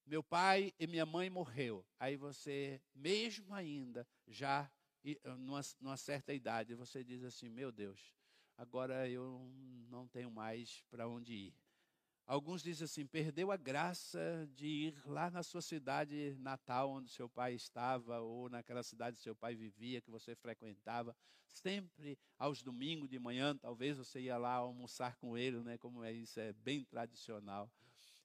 Meu pai e minha mãe morreu. Aí você, mesmo ainda, já numa, numa certa idade, você diz assim, meu Deus, agora eu não tenho mais para onde ir. Alguns dizem assim: perdeu a graça de ir lá na sua cidade natal, onde seu pai estava, ou naquela cidade que seu pai vivia, que você frequentava. Sempre aos domingos de manhã, talvez você ia lá almoçar com ele, né? Como é isso, é bem tradicional.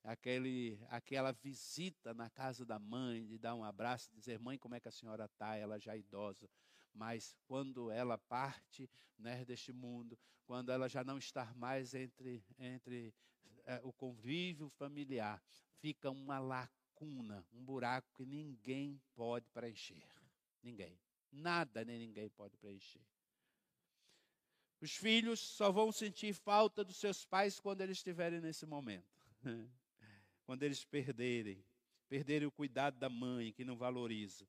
Aquele, aquela visita na casa da mãe, de dar um abraço, dizer: Mãe, como é que a senhora está? Ela já é idosa mas quando ela parte né, deste mundo, quando ela já não está mais entre, entre é, o convívio familiar, fica uma lacuna, um buraco que ninguém pode preencher. Ninguém. Nada nem ninguém pode preencher. Os filhos só vão sentir falta dos seus pais quando eles estiverem nesse momento. quando eles perderem, perderem o cuidado da mãe que não valoriza.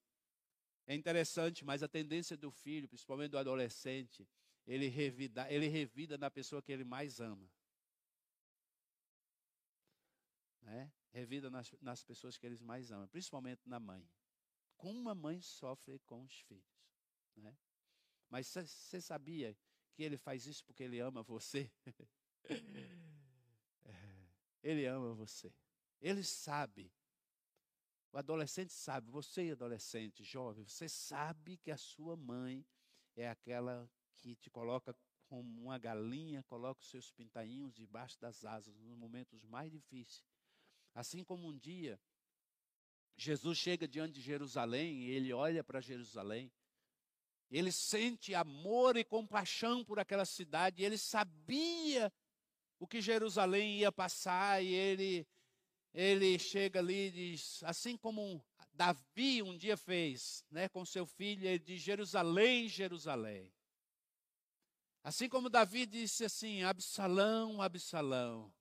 É interessante, mas a tendência do filho, principalmente do adolescente, ele revida, ele revida na pessoa que ele mais ama. Né? Revida nas, nas pessoas que eles mais amam, principalmente na mãe. Como uma mãe sofre com os filhos. Né? Mas você sabia que ele faz isso porque ele ama você? ele ama você. Ele sabe o adolescente sabe, você adolescente, jovem, você sabe que a sua mãe é aquela que te coloca como uma galinha coloca os seus pintainhos debaixo das asas nos momentos mais difíceis. Assim como um dia Jesus chega diante de Jerusalém e ele olha para Jerusalém, ele sente amor e compaixão por aquela cidade, ele sabia o que Jerusalém ia passar e ele ele chega ali e diz, assim como Davi um dia fez, né, com seu filho, ele diz Jerusalém, Jerusalém. Assim como Davi disse assim: Absalão, Absalão,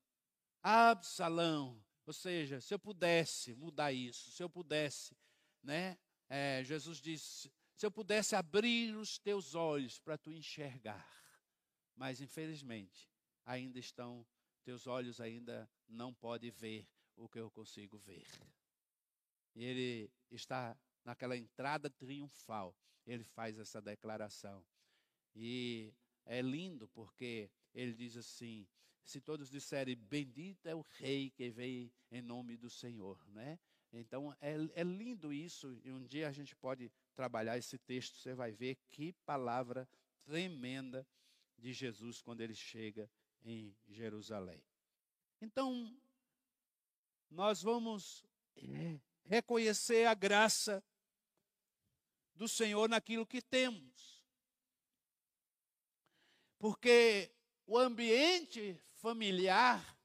Absalão. Ou seja, se eu pudesse mudar isso, se eu pudesse, né? É, Jesus disse: se eu pudesse abrir os teus olhos para tu enxergar, mas infelizmente ainda estão, teus olhos ainda não podem ver o que eu consigo ver. E ele está naquela entrada triunfal, ele faz essa declaração. E é lindo porque ele diz assim: se todos disserem bendito é o rei que veio em nome do Senhor, né? Então é, é lindo isso e um dia a gente pode trabalhar esse texto, você vai ver que palavra tremenda de Jesus quando ele chega em Jerusalém. Então, nós vamos reconhecer a graça do Senhor naquilo que temos. Porque o ambiente familiar,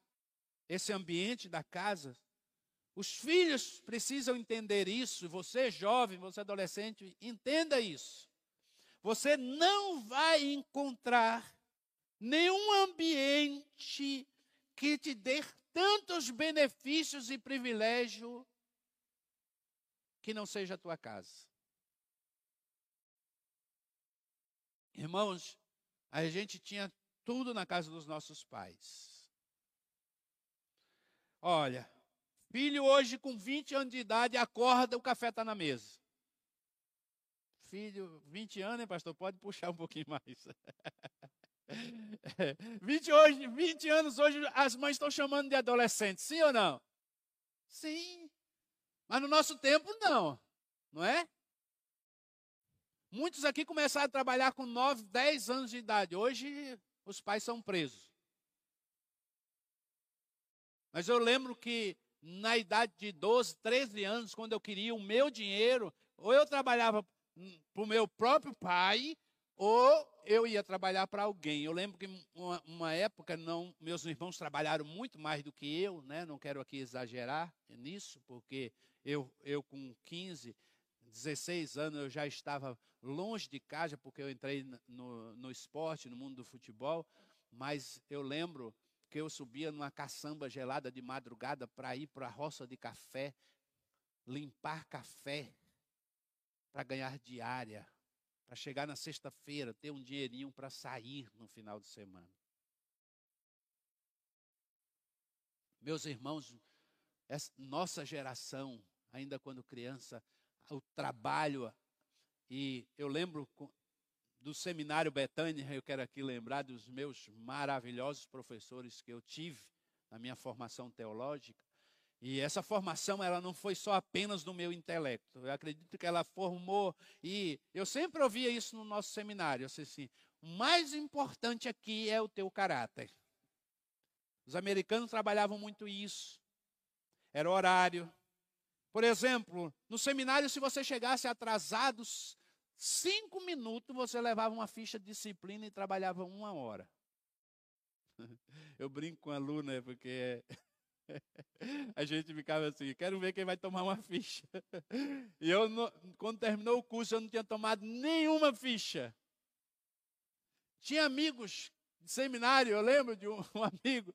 esse ambiente da casa, os filhos precisam entender isso. Você, jovem, você, adolescente, entenda isso. Você não vai encontrar nenhum ambiente que te dê tantos benefícios e privilégios que não seja a tua casa. Irmãos, a gente tinha tudo na casa dos nossos pais. Olha, filho hoje com 20 anos de idade acorda, o café está na mesa. Filho, 20 anos, pastor? Pode puxar um pouquinho mais. 20, hoje, 20 anos hoje as mães estão chamando de adolescente, sim ou não? Sim. Mas no nosso tempo, não. Não é? Muitos aqui começaram a trabalhar com 9, 10 anos de idade. Hoje os pais são presos. Mas eu lembro que na idade de 12, 13 anos, quando eu queria o meu dinheiro, ou eu trabalhava para o meu próprio pai, ou eu ia trabalhar para alguém. Eu lembro que uma, uma, época não, meus irmãos trabalharam muito mais do que eu, né? Não quero aqui exagerar nisso, porque eu, eu com 15, 16 anos eu já estava longe de casa, porque eu entrei no, no esporte, no mundo do futebol, mas eu lembro que eu subia numa caçamba gelada de madrugada para ir para a roça de café, limpar café, para ganhar diária, para chegar na sexta-feira, ter um dinheirinho para sair no final de semana. Meus irmãos, nossa geração, ainda quando criança, o trabalho. E eu lembro do seminário Betânia, eu quero aqui lembrar dos meus maravilhosos professores que eu tive na minha formação teológica. E essa formação, ela não foi só apenas no meu intelecto. Eu acredito que ela formou, e eu sempre ouvia isso no nosso seminário. Eu disse assim: o mais importante aqui é o teu caráter. Os americanos trabalhavam muito isso. Era horário, por exemplo, no seminário, se você chegasse atrasados cinco minutos, você levava uma ficha de disciplina e trabalhava uma hora. Eu brinco com a Luna, porque a gente ficava assim, quero ver quem vai tomar uma ficha. E eu, quando terminou o curso, eu não tinha tomado nenhuma ficha. Tinha amigos de seminário, eu lembro de um, amigo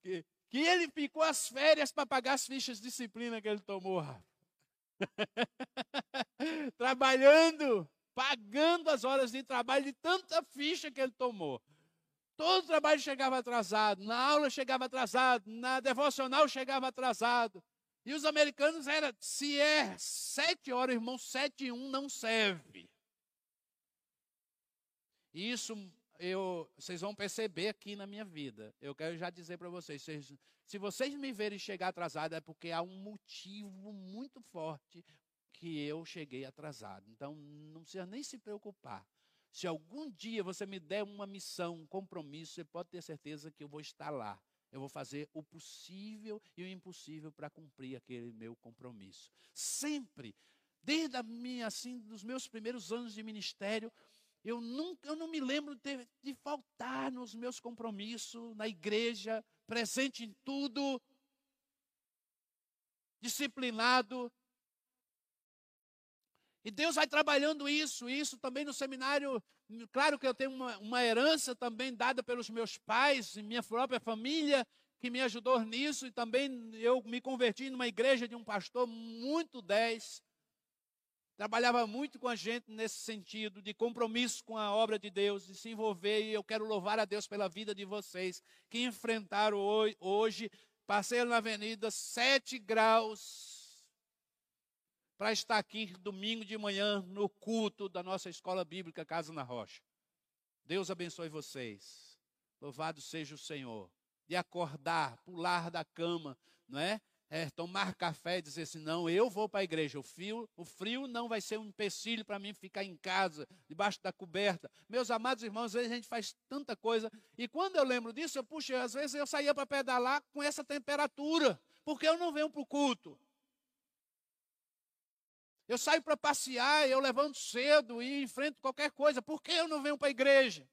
que que ele ficou as férias para pagar as fichas de disciplina que ele tomou. Trabalhando, pagando as horas de trabalho de tanta ficha que ele tomou. Todo trabalho chegava atrasado, na aula chegava atrasado, na devocional chegava atrasado. E os americanos era, se é sete horas, irmão, sete e um não serve. Isso eu, vocês vão perceber aqui na minha vida. Eu quero já dizer para vocês, vocês, se vocês me verem chegar atrasado é porque há um motivo muito forte que eu cheguei atrasado. Então não precisa nem se preocupar. Se algum dia você me der uma missão, um compromisso, você pode ter certeza que eu vou estar lá. Eu vou fazer o possível e o impossível para cumprir aquele meu compromisso. Sempre, desde a minha, assim, dos meus primeiros anos de ministério, eu nunca, eu não me lembro de, de faltar nos meus compromissos na igreja, presente em tudo, disciplinado. E Deus vai trabalhando isso, isso também no seminário. Claro que eu tenho uma, uma herança também dada pelos meus pais e minha própria família, que me ajudou nisso, e também eu me converti numa igreja de um pastor muito dez. Trabalhava muito com a gente nesse sentido, de compromisso com a obra de Deus, de se envolver, e eu quero louvar a Deus pela vida de vocês que enfrentaram hoje Passei na avenida, sete graus, para estar aqui domingo de manhã no culto da nossa escola bíblica Casa na Rocha. Deus abençoe vocês. Louvado seja o Senhor. De acordar, pular da cama, não é? é, tomar café e dizer assim: não, eu vou para a igreja. O frio, o frio não vai ser um empecilho para mim ficar em casa, debaixo da coberta. Meus amados irmãos, às vezes a gente faz tanta coisa. E quando eu lembro disso, eu, puxa, às vezes eu saía para pedalar com essa temperatura, porque eu não venho para o culto. Eu saio para passear, eu levanto cedo e enfrento qualquer coisa, por que eu não venho para a igreja?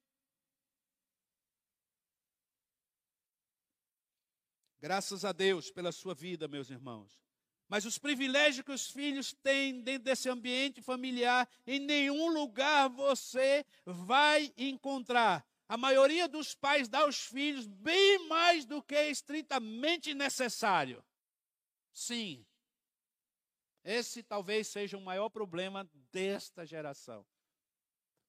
Graças a Deus pela sua vida, meus irmãos. Mas os privilégios que os filhos têm dentro desse ambiente familiar, em nenhum lugar você vai encontrar. A maioria dos pais dá aos filhos bem mais do que é estritamente necessário. Sim. Esse talvez seja o maior problema desta geração.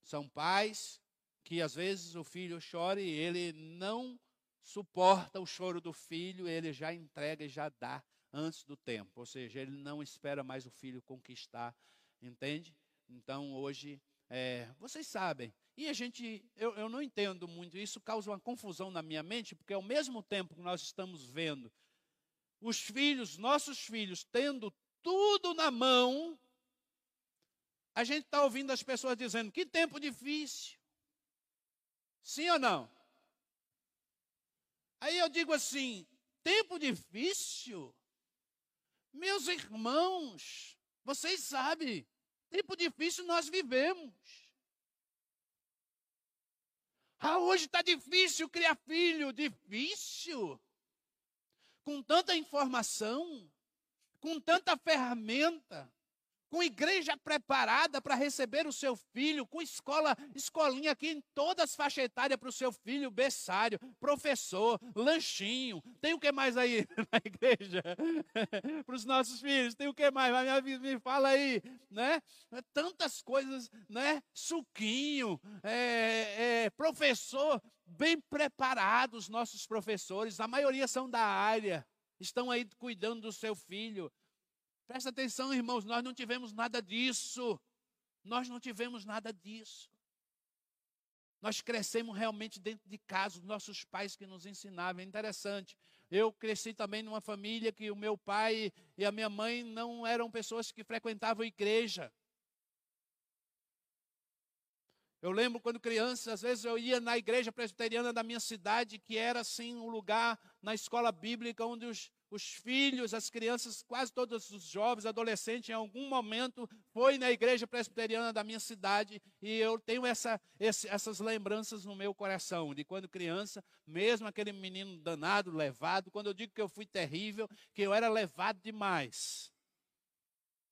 São pais que às vezes o filho chora e ele não suporta o choro do filho, ele já entrega e já dá antes do tempo. Ou seja, ele não espera mais o filho conquistar, entende? Então hoje, é, vocês sabem. E a gente, eu, eu não entendo muito, isso causa uma confusão na minha mente, porque ao mesmo tempo que nós estamos vendo os filhos, nossos filhos, tendo tudo na mão, a gente está ouvindo as pessoas dizendo: que tempo difícil. Sim ou não? Aí eu digo assim: tempo difícil? Meus irmãos, vocês sabem, tempo difícil nós vivemos. Ah, hoje está difícil criar filho, difícil. Com tanta informação, com tanta ferramenta, com igreja preparada para receber o seu filho, com escola, escolinha aqui em todas as faixas etárias para o seu filho, berçário, professor, lanchinho. Tem o que mais aí na igreja? para os nossos filhos, tem o que mais? Me, me fala aí, né? Tantas coisas, né? Suquinho, é, é, professor, bem preparados, nossos professores, a maioria são da área, estão aí cuidando do seu filho. Presta atenção, irmãos, nós não tivemos nada disso. Nós não tivemos nada disso. Nós crescemos realmente dentro de casa, os nossos pais que nos ensinavam. É interessante. Eu cresci também numa família que o meu pai e a minha mãe não eram pessoas que frequentavam igreja. Eu lembro quando criança, às vezes eu ia na igreja presbiteriana da minha cidade, que era assim um lugar na escola bíblica onde os, os filhos, as crianças, quase todos os jovens, adolescentes, em algum momento foi na igreja presbiteriana da minha cidade e eu tenho essa, esse, essas lembranças no meu coração de quando criança, mesmo aquele menino danado, levado. Quando eu digo que eu fui terrível, que eu era levado demais,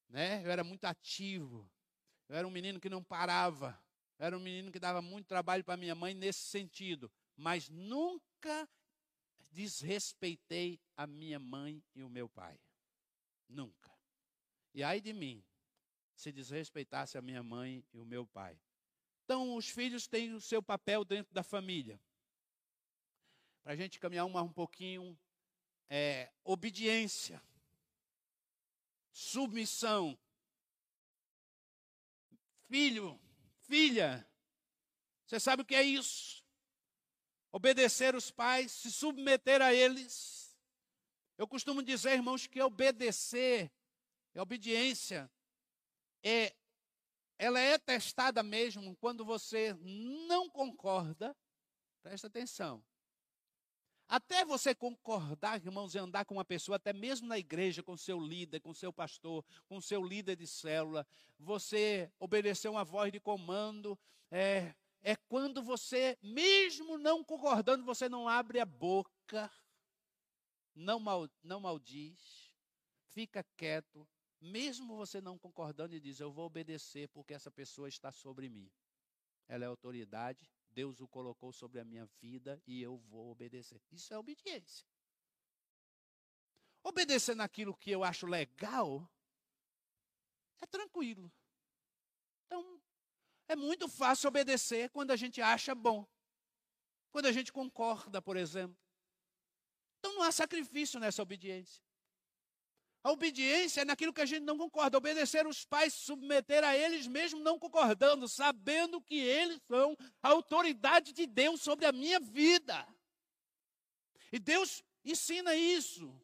né? Eu era muito ativo, eu era um menino que não parava, era um menino que dava muito trabalho para minha mãe nesse sentido, mas nunca desrespeitei a minha mãe e o meu pai. Nunca. E ai de mim, se desrespeitasse a minha mãe e o meu pai. Então, os filhos têm o seu papel dentro da família. Para a gente caminhar um, um pouquinho, é, obediência, submissão. Filho, filha, você sabe o que é isso? obedecer os pais, se submeter a eles. Eu costumo dizer, irmãos, que obedecer, é obediência, é ela é testada mesmo quando você não concorda. Presta atenção. Até você concordar, irmãos, e andar com uma pessoa, até mesmo na igreja, com seu líder, com seu pastor, com seu líder de célula, você obedecer uma voz de comando, é, é quando você, mesmo não concordando, você não abre a boca, não, mal, não maldiz, fica quieto, mesmo você não concordando e diz: Eu vou obedecer porque essa pessoa está sobre mim. Ela é autoridade, Deus o colocou sobre a minha vida e eu vou obedecer. Isso é obediência. Obedecer naquilo que eu acho legal é tranquilo. Então, é muito fácil obedecer quando a gente acha bom. Quando a gente concorda, por exemplo. Então não há sacrifício nessa obediência. A obediência é naquilo que a gente não concorda. Obedecer os pais, submeter a eles mesmo não concordando, sabendo que eles são a autoridade de Deus sobre a minha vida. E Deus ensina isso.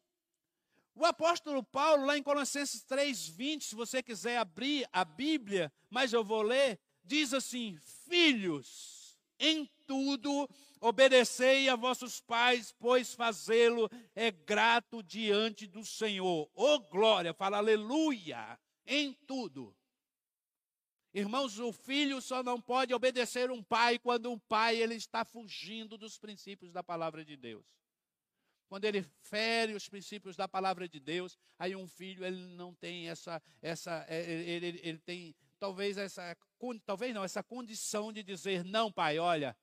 O apóstolo Paulo, lá em Colossenses 3,20, se você quiser abrir a Bíblia, mas eu vou ler, diz assim: Filhos, em tudo Obedecei a vossos pais, pois fazê-lo é grato diante do Senhor. Oh, glória, fala aleluia em tudo. Irmãos, o filho só não pode obedecer um pai quando um pai ele está fugindo dos princípios da palavra de Deus. Quando ele fere os princípios da palavra de Deus, aí um filho ele não tem essa essa é, ele, ele, ele tem talvez essa talvez não essa condição de dizer não, pai, olha,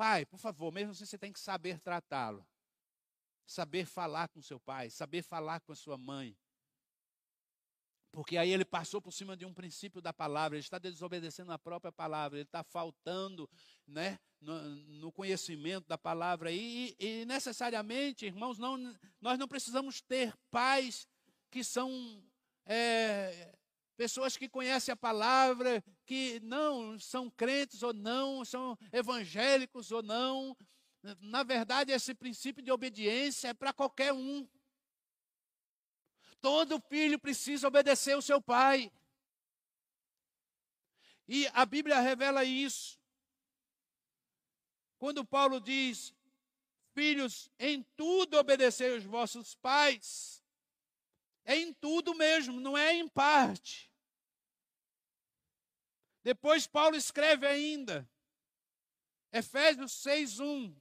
Pai, por favor, mesmo assim você tem que saber tratá-lo. Saber falar com seu pai, saber falar com a sua mãe. Porque aí ele passou por cima de um princípio da palavra, ele está desobedecendo a própria palavra, ele está faltando né, no, no conhecimento da palavra. E, e, necessariamente, irmãos, não, nós não precisamos ter pais que são é, pessoas que conhecem a palavra, que não são crentes ou não, são evangélicos ou não. Na verdade, esse princípio de obediência é para qualquer um. Todo filho precisa obedecer o seu pai. E a Bíblia revela isso. Quando Paulo diz: Filhos, em tudo obedecei os vossos pais. É em tudo mesmo, não é em parte. Depois Paulo escreve ainda, Efésios 6:1.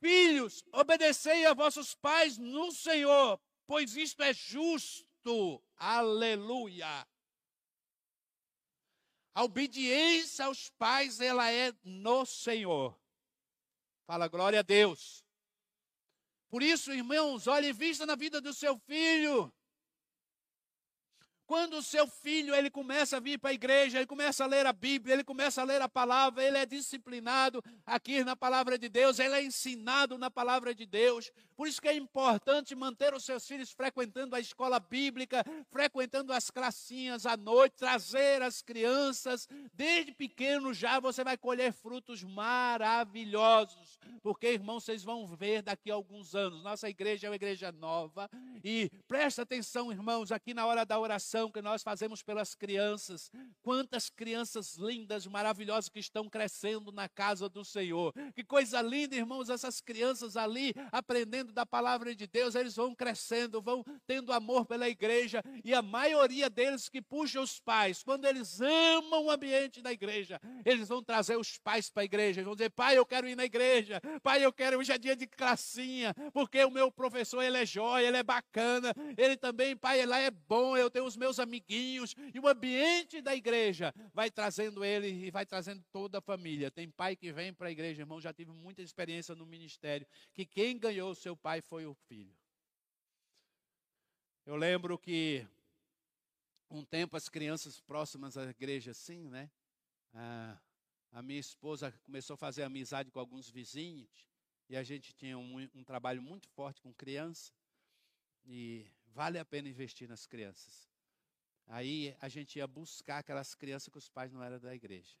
Filhos, obedecei a vossos pais no Senhor, pois isto é justo. Aleluia. A obediência aos pais, ela é no Senhor. Fala glória a Deus. Por isso, irmãos, olhe vista na vida do seu filho. Quando o seu filho ele começa a vir para a igreja, ele começa a ler a Bíblia, ele começa a ler a palavra, ele é disciplinado aqui na palavra de Deus, ele é ensinado na palavra de Deus. Por isso que é importante manter os seus filhos frequentando a escola bíblica, frequentando as classinhas à noite, trazer as crianças. Desde pequeno já você vai colher frutos maravilhosos. Porque, irmãos, vocês vão ver daqui a alguns anos. Nossa igreja é uma igreja nova. E presta atenção, irmãos, aqui na hora da oração que nós fazemos pelas crianças. Quantas crianças lindas, maravilhosas que estão crescendo na casa do Senhor. Que coisa linda, irmãos, essas crianças ali aprendendo da palavra de Deus, eles vão crescendo, vão tendo amor pela igreja, e a maioria deles que puxa os pais, quando eles amam o ambiente da igreja, eles vão trazer os pais para a igreja, vão dizer: pai, eu quero ir na igreja, pai, eu quero, hoje é dia de classinha, porque o meu professor, ele é jóia, ele é bacana, ele também, pai, lá é bom, eu tenho os meus amiguinhos, e o ambiente da igreja vai trazendo ele e vai trazendo toda a família. Tem pai que vem para a igreja, irmão, já tive muita experiência no ministério, que quem ganhou o seu pai foi o filho. Eu lembro que um tempo as crianças próximas à igreja, assim, né? A, a minha esposa começou a fazer amizade com alguns vizinhos e a gente tinha um, um trabalho muito forte com criança e vale a pena investir nas crianças. Aí a gente ia buscar aquelas crianças que os pais não eram da igreja.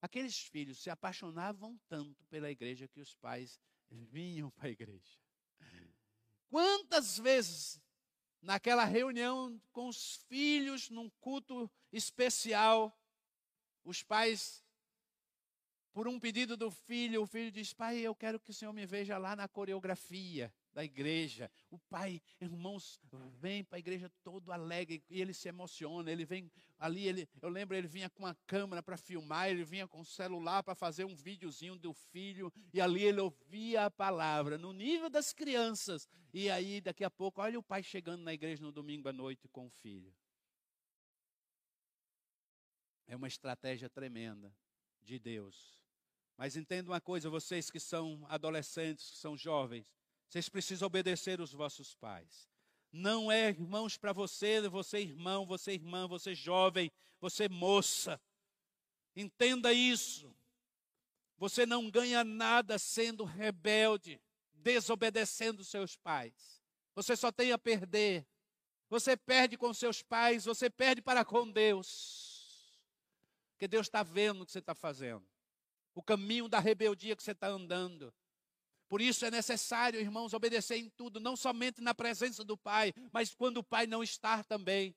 Aqueles filhos se apaixonavam tanto pela igreja que os pais vinham para a igreja. Quantas vezes naquela reunião com os filhos, num culto especial, os pais, por um pedido do filho, o filho diz: Pai, eu quero que o Senhor me veja lá na coreografia da igreja. O pai, irmãos, vem para a igreja todo alegre e ele se emociona. Ele vem ali, ele, eu lembro, ele vinha com uma câmera para filmar, ele vinha com o celular para fazer um videozinho do filho e ali ele ouvia a palavra no nível das crianças. E aí, daqui a pouco, olha o pai chegando na igreja no domingo à noite com o filho. É uma estratégia tremenda de Deus. Mas entenda uma coisa, vocês que são adolescentes, que são jovens, vocês precisam obedecer os vossos pais. Não é, irmãos, para você, você irmão, você irmã, você jovem, você moça. Entenda isso. Você não ganha nada sendo rebelde, desobedecendo seus pais. Você só tem a perder. Você perde com seus pais, você perde para com Deus. Porque Deus está vendo o que você está fazendo. O caminho da rebeldia que você está andando. Por isso é necessário, irmãos, obedecer em tudo, não somente na presença do Pai, mas quando o Pai não está também.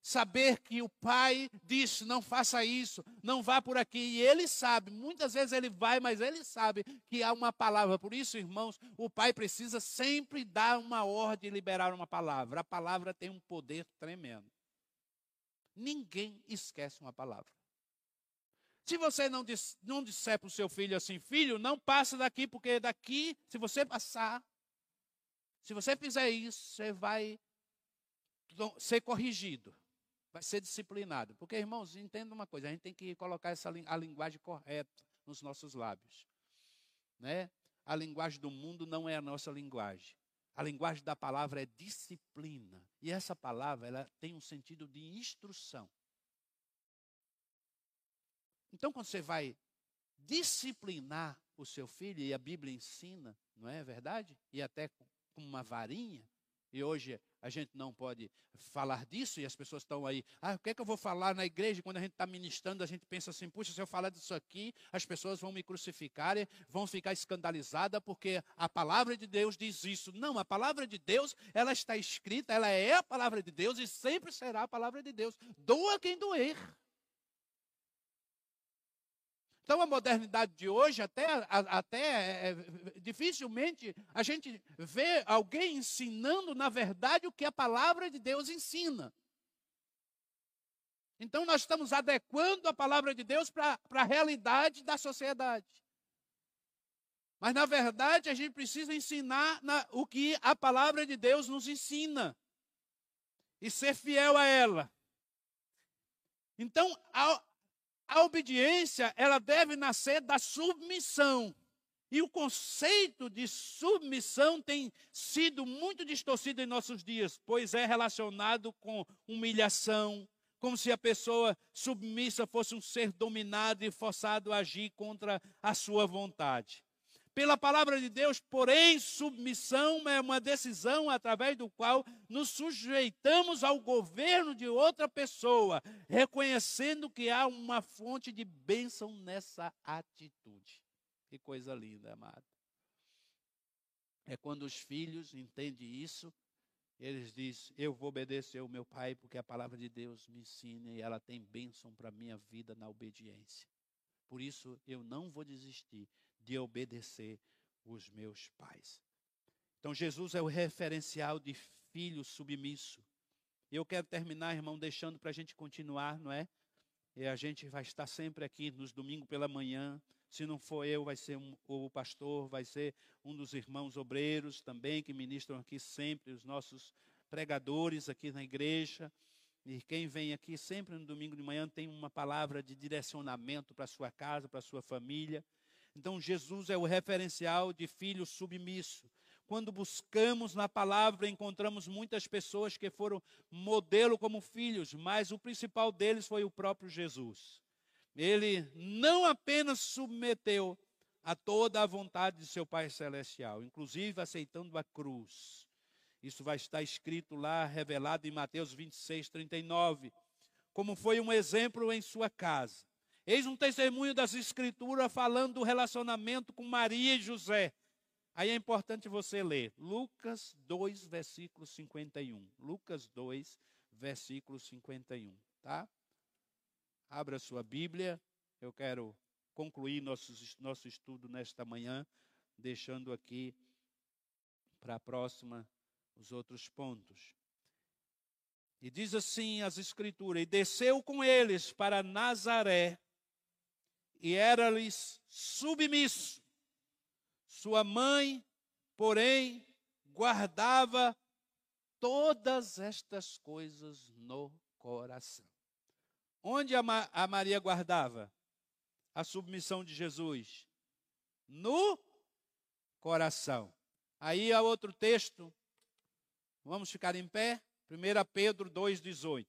Saber que o Pai disse: não faça isso, não vá por aqui. E ele sabe, muitas vezes ele vai, mas ele sabe que há uma palavra. Por isso, irmãos, o Pai precisa sempre dar uma ordem e liberar uma palavra. A palavra tem um poder tremendo. Ninguém esquece uma palavra. Se você não, não disser para o seu filho assim, filho, não passa daqui, porque daqui, se você passar, se você fizer isso, você vai ser corrigido, vai ser disciplinado. Porque, irmãos, entenda uma coisa, a gente tem que colocar essa, a linguagem correta nos nossos lábios. Né? A linguagem do mundo não é a nossa linguagem. A linguagem da palavra é disciplina. E essa palavra ela tem um sentido de instrução. Então, quando você vai disciplinar o seu filho, e a Bíblia ensina, não é verdade? E até com uma varinha, e hoje a gente não pode falar disso, e as pessoas estão aí, ah, o que é que eu vou falar na igreja? Quando a gente está ministrando, a gente pensa assim, puxa, se eu falar disso aqui, as pessoas vão me crucificar, vão ficar escandalizadas, porque a palavra de Deus diz isso. Não, a palavra de Deus, ela está escrita, ela é a palavra de Deus e sempre será a palavra de Deus. Doa quem doer. Então, a modernidade de hoje, até, até é, é, dificilmente a gente vê alguém ensinando, na verdade, o que a palavra de Deus ensina. Então, nós estamos adequando a palavra de Deus para a realidade da sociedade. Mas, na verdade, a gente precisa ensinar na, o que a palavra de Deus nos ensina e ser fiel a ela. Então, a obediência, ela deve nascer da submissão. E o conceito de submissão tem sido muito distorcido em nossos dias, pois é relacionado com humilhação, como se a pessoa submissa fosse um ser dominado e forçado a agir contra a sua vontade pela palavra de Deus, porém, submissão é uma decisão através do qual nos sujeitamos ao governo de outra pessoa, reconhecendo que há uma fonte de bênção nessa atitude. Que coisa linda, amado. É quando os filhos entendem isso, eles dizem: Eu vou obedecer ao meu pai, porque a palavra de Deus me ensina e ela tem bênção para a minha vida na obediência. Por isso, eu não vou desistir de obedecer os meus pais. Então, Jesus é o referencial de filho submisso. Eu quero terminar, irmão, deixando para a gente continuar, não é? E a gente vai estar sempre aqui nos domingos pela manhã. Se não for eu, vai ser um, o pastor, vai ser um dos irmãos obreiros também que ministram aqui sempre, os nossos pregadores aqui na igreja. E quem vem aqui sempre no domingo de manhã tem uma palavra de direcionamento para sua casa, para sua família. Então, Jesus é o referencial de filho submisso. Quando buscamos na palavra, encontramos muitas pessoas que foram modelo como filhos, mas o principal deles foi o próprio Jesus. Ele não apenas submeteu a toda a vontade de seu Pai Celestial, inclusive aceitando a cruz. Isso vai estar escrito lá, revelado em Mateus 26, 39. Como foi um exemplo em sua casa. Eis um testemunho das Escrituras falando do relacionamento com Maria e José. Aí é importante você ler Lucas 2, versículo 51. Lucas 2, versículo 51, tá? Abra sua Bíblia. Eu quero concluir nosso, nosso estudo nesta manhã, deixando aqui para a próxima os outros pontos. E diz assim as Escrituras: E desceu com eles para Nazaré, e era-lhes submisso. Sua mãe, porém, guardava todas estas coisas no coração. Onde a, Ma a Maria guardava a submissão de Jesus? No coração. Aí há outro texto. Vamos ficar em pé? 1 Pedro 2,18.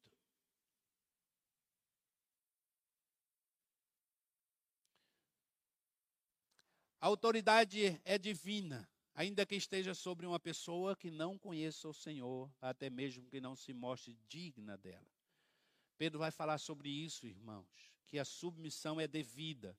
A autoridade é divina, ainda que esteja sobre uma pessoa que não conheça o Senhor, até mesmo que não se mostre digna dela. Pedro vai falar sobre isso, irmãos, que a submissão é devida.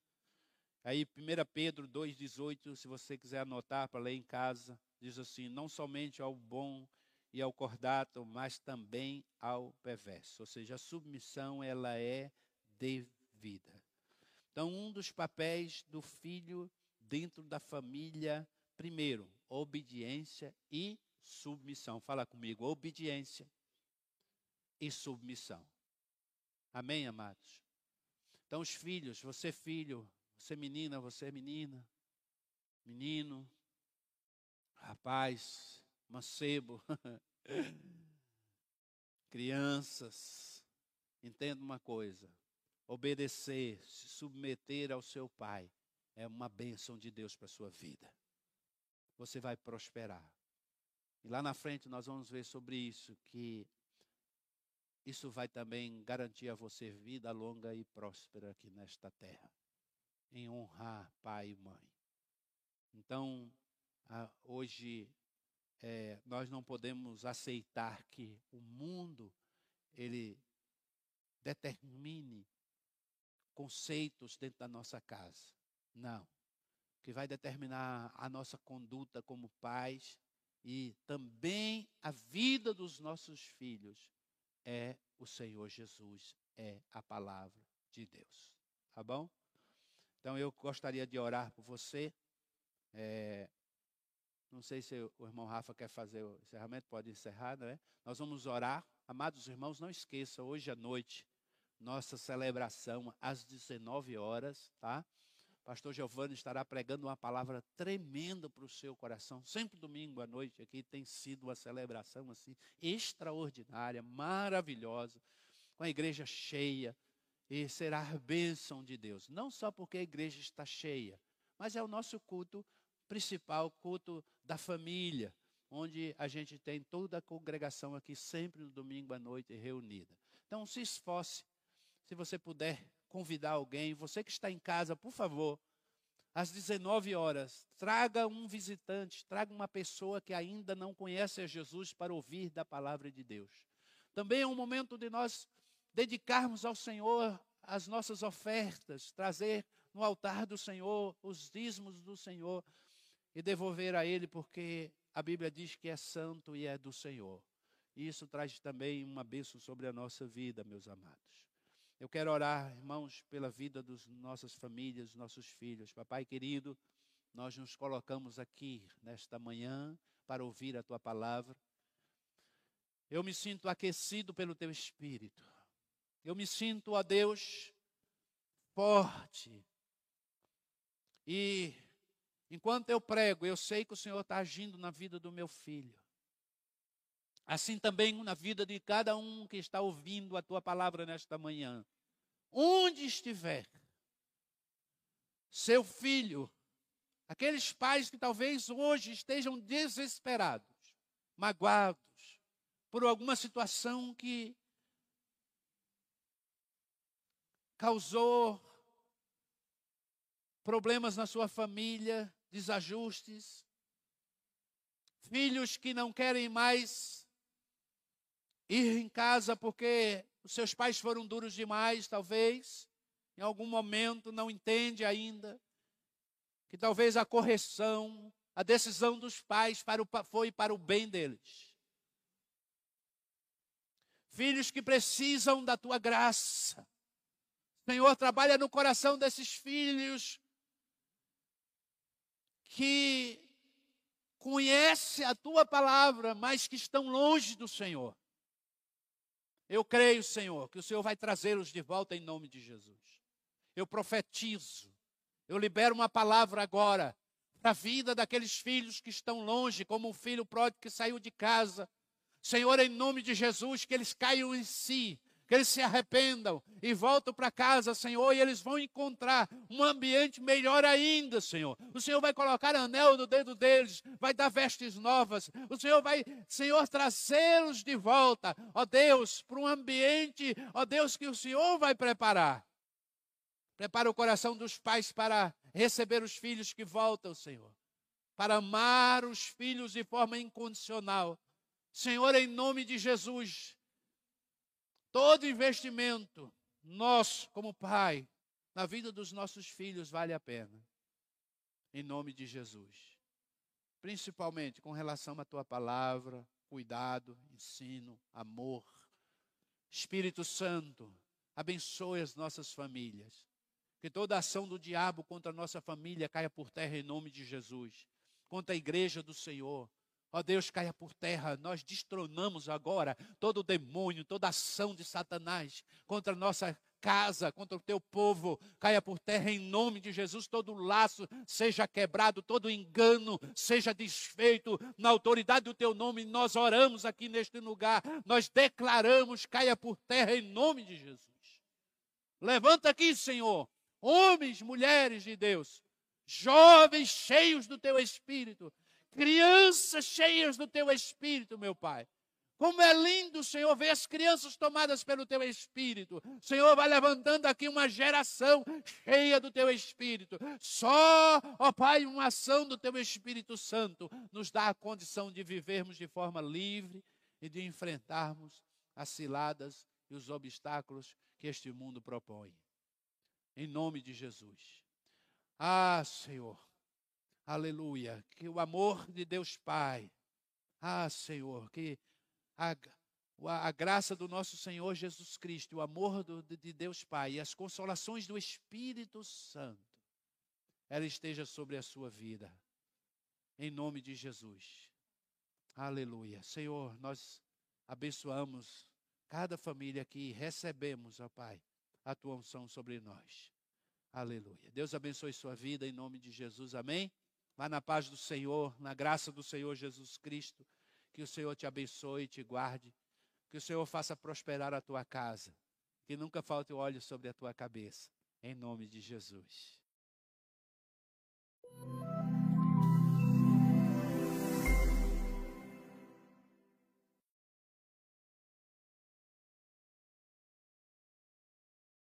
Aí, 1 Pedro 2,18, se você quiser anotar para ler em casa, diz assim: não somente ao bom e ao cordato, mas também ao perverso. Ou seja, a submissão ela é devida. Então, um dos papéis do filho dentro da família, primeiro, obediência e submissão. Fala comigo, obediência e submissão. Amém, amados? Então, os filhos, você filho, você menina, você menina, menino, rapaz, mancebo, crianças, entenda uma coisa: obedecer, se submeter ao seu pai é uma bênção de Deus para a sua vida. Você vai prosperar. E lá na frente nós vamos ver sobre isso, que isso vai também garantir a você vida longa e próspera aqui nesta terra, em honrar pai e mãe. Então, hoje é, nós não podemos aceitar que o mundo ele determine conceitos dentro da nossa casa. Não. O que vai determinar a nossa conduta como pais e também a vida dos nossos filhos é o Senhor Jesus, é a palavra de Deus. Tá bom? Então eu gostaria de orar por você. É, não sei se o irmão Rafa quer fazer o encerramento, pode encerrar, não é? Nós vamos orar. Amados irmãos, não esqueça, hoje à noite, nossa celebração às 19 horas, tá? Pastor Giovanni estará pregando uma palavra tremenda para o seu coração. Sempre domingo à noite aqui tem sido uma celebração assim extraordinária, maravilhosa, com a igreja cheia. E será a bênção de Deus. Não só porque a igreja está cheia, mas é o nosso culto principal, culto da família, onde a gente tem toda a congregação aqui sempre no domingo à noite reunida. Então se esforce, se você puder convidar alguém, você que está em casa, por favor, às 19 horas, traga um visitante, traga uma pessoa que ainda não conhece a Jesus para ouvir da palavra de Deus. Também é um momento de nós dedicarmos ao Senhor as nossas ofertas, trazer no altar do Senhor os dízimos do Senhor e devolver a Ele, porque a Bíblia diz que é santo e é do Senhor. E isso traz também uma bênção sobre a nossa vida, meus amados. Eu quero orar, irmãos, pela vida das nossas famílias, nossos filhos. Papai querido, nós nos colocamos aqui nesta manhã para ouvir a tua palavra. Eu me sinto aquecido pelo teu espírito. Eu me sinto, ó Deus, forte. E Enquanto eu prego, eu sei que o Senhor está agindo na vida do meu filho. Assim também na vida de cada um que está ouvindo a tua palavra nesta manhã. Onde estiver, seu filho, aqueles pais que talvez hoje estejam desesperados, magoados, por alguma situação que causou problemas na sua família, desajustes, filhos que não querem mais ir em casa porque os seus pais foram duros demais, talvez, em algum momento não entende ainda que talvez a correção, A decisão dos pais para o, foi para o bem deles. Filhos que precisam da tua graça. Senhor, trabalha no coração desses filhos que conhece a tua palavra, mas que estão longe do Senhor. Eu creio, Senhor, que o Senhor vai trazê-los de volta em nome de Jesus. Eu profetizo, eu libero uma palavra agora para a vida daqueles filhos que estão longe, como o filho pródigo que saiu de casa. Senhor, em nome de Jesus, que eles caiam em si, que eles se arrependam e voltem para casa, Senhor, e eles vão encontrar um ambiente melhor ainda, Senhor. O Senhor vai colocar anel no dedo deles, vai dar vestes novas. O Senhor vai, Senhor, trazê-los de volta, ó Deus, para um ambiente, ó Deus, que o Senhor vai preparar. Prepara o coração dos pais para receber os filhos que voltam, Senhor. Para amar os filhos de forma incondicional. Senhor, em nome de Jesus, Todo investimento nosso, como pai, na vida dos nossos filhos vale a pena. Em nome de Jesus. Principalmente com relação à tua palavra, cuidado, ensino, amor. Espírito Santo, abençoe as nossas famílias. Que toda ação do diabo contra a nossa família caia por terra em nome de Jesus. Contra a igreja do Senhor, Ó Deus, caia por terra. Nós destronamos agora todo o demônio, toda ação de Satanás contra a nossa casa, contra o teu povo. Caia por terra em nome de Jesus. Todo laço seja quebrado, todo engano seja desfeito. Na autoridade do teu nome, nós oramos aqui neste lugar. Nós declaramos: caia por terra em nome de Jesus. Levanta aqui, Senhor, homens, mulheres de Deus, jovens cheios do teu espírito crianças cheias do teu espírito, meu Pai. Como é lindo, Senhor, ver as crianças tomadas pelo teu espírito. Senhor, vai levantando aqui uma geração cheia do teu espírito. Só, ó Pai, uma ação do teu Espírito Santo nos dá a condição de vivermos de forma livre e de enfrentarmos as ciladas e os obstáculos que este mundo propõe. Em nome de Jesus. Ah, Senhor, Aleluia. Que o amor de Deus Pai. Ah, Senhor, que a, a graça do nosso Senhor Jesus Cristo, o amor do, de Deus Pai e as consolações do Espírito Santo, ela esteja sobre a sua vida. Em nome de Jesus. Aleluia. Senhor, nós abençoamos cada família aqui, recebemos, ó Pai, a tua unção sobre nós. Aleluia. Deus abençoe sua vida em nome de Jesus. Amém. Vá na paz do Senhor, na graça do Senhor Jesus Cristo. Que o Senhor te abençoe e te guarde. Que o Senhor faça prosperar a tua casa. Que nunca falte óleo sobre a tua cabeça. Em nome de Jesus.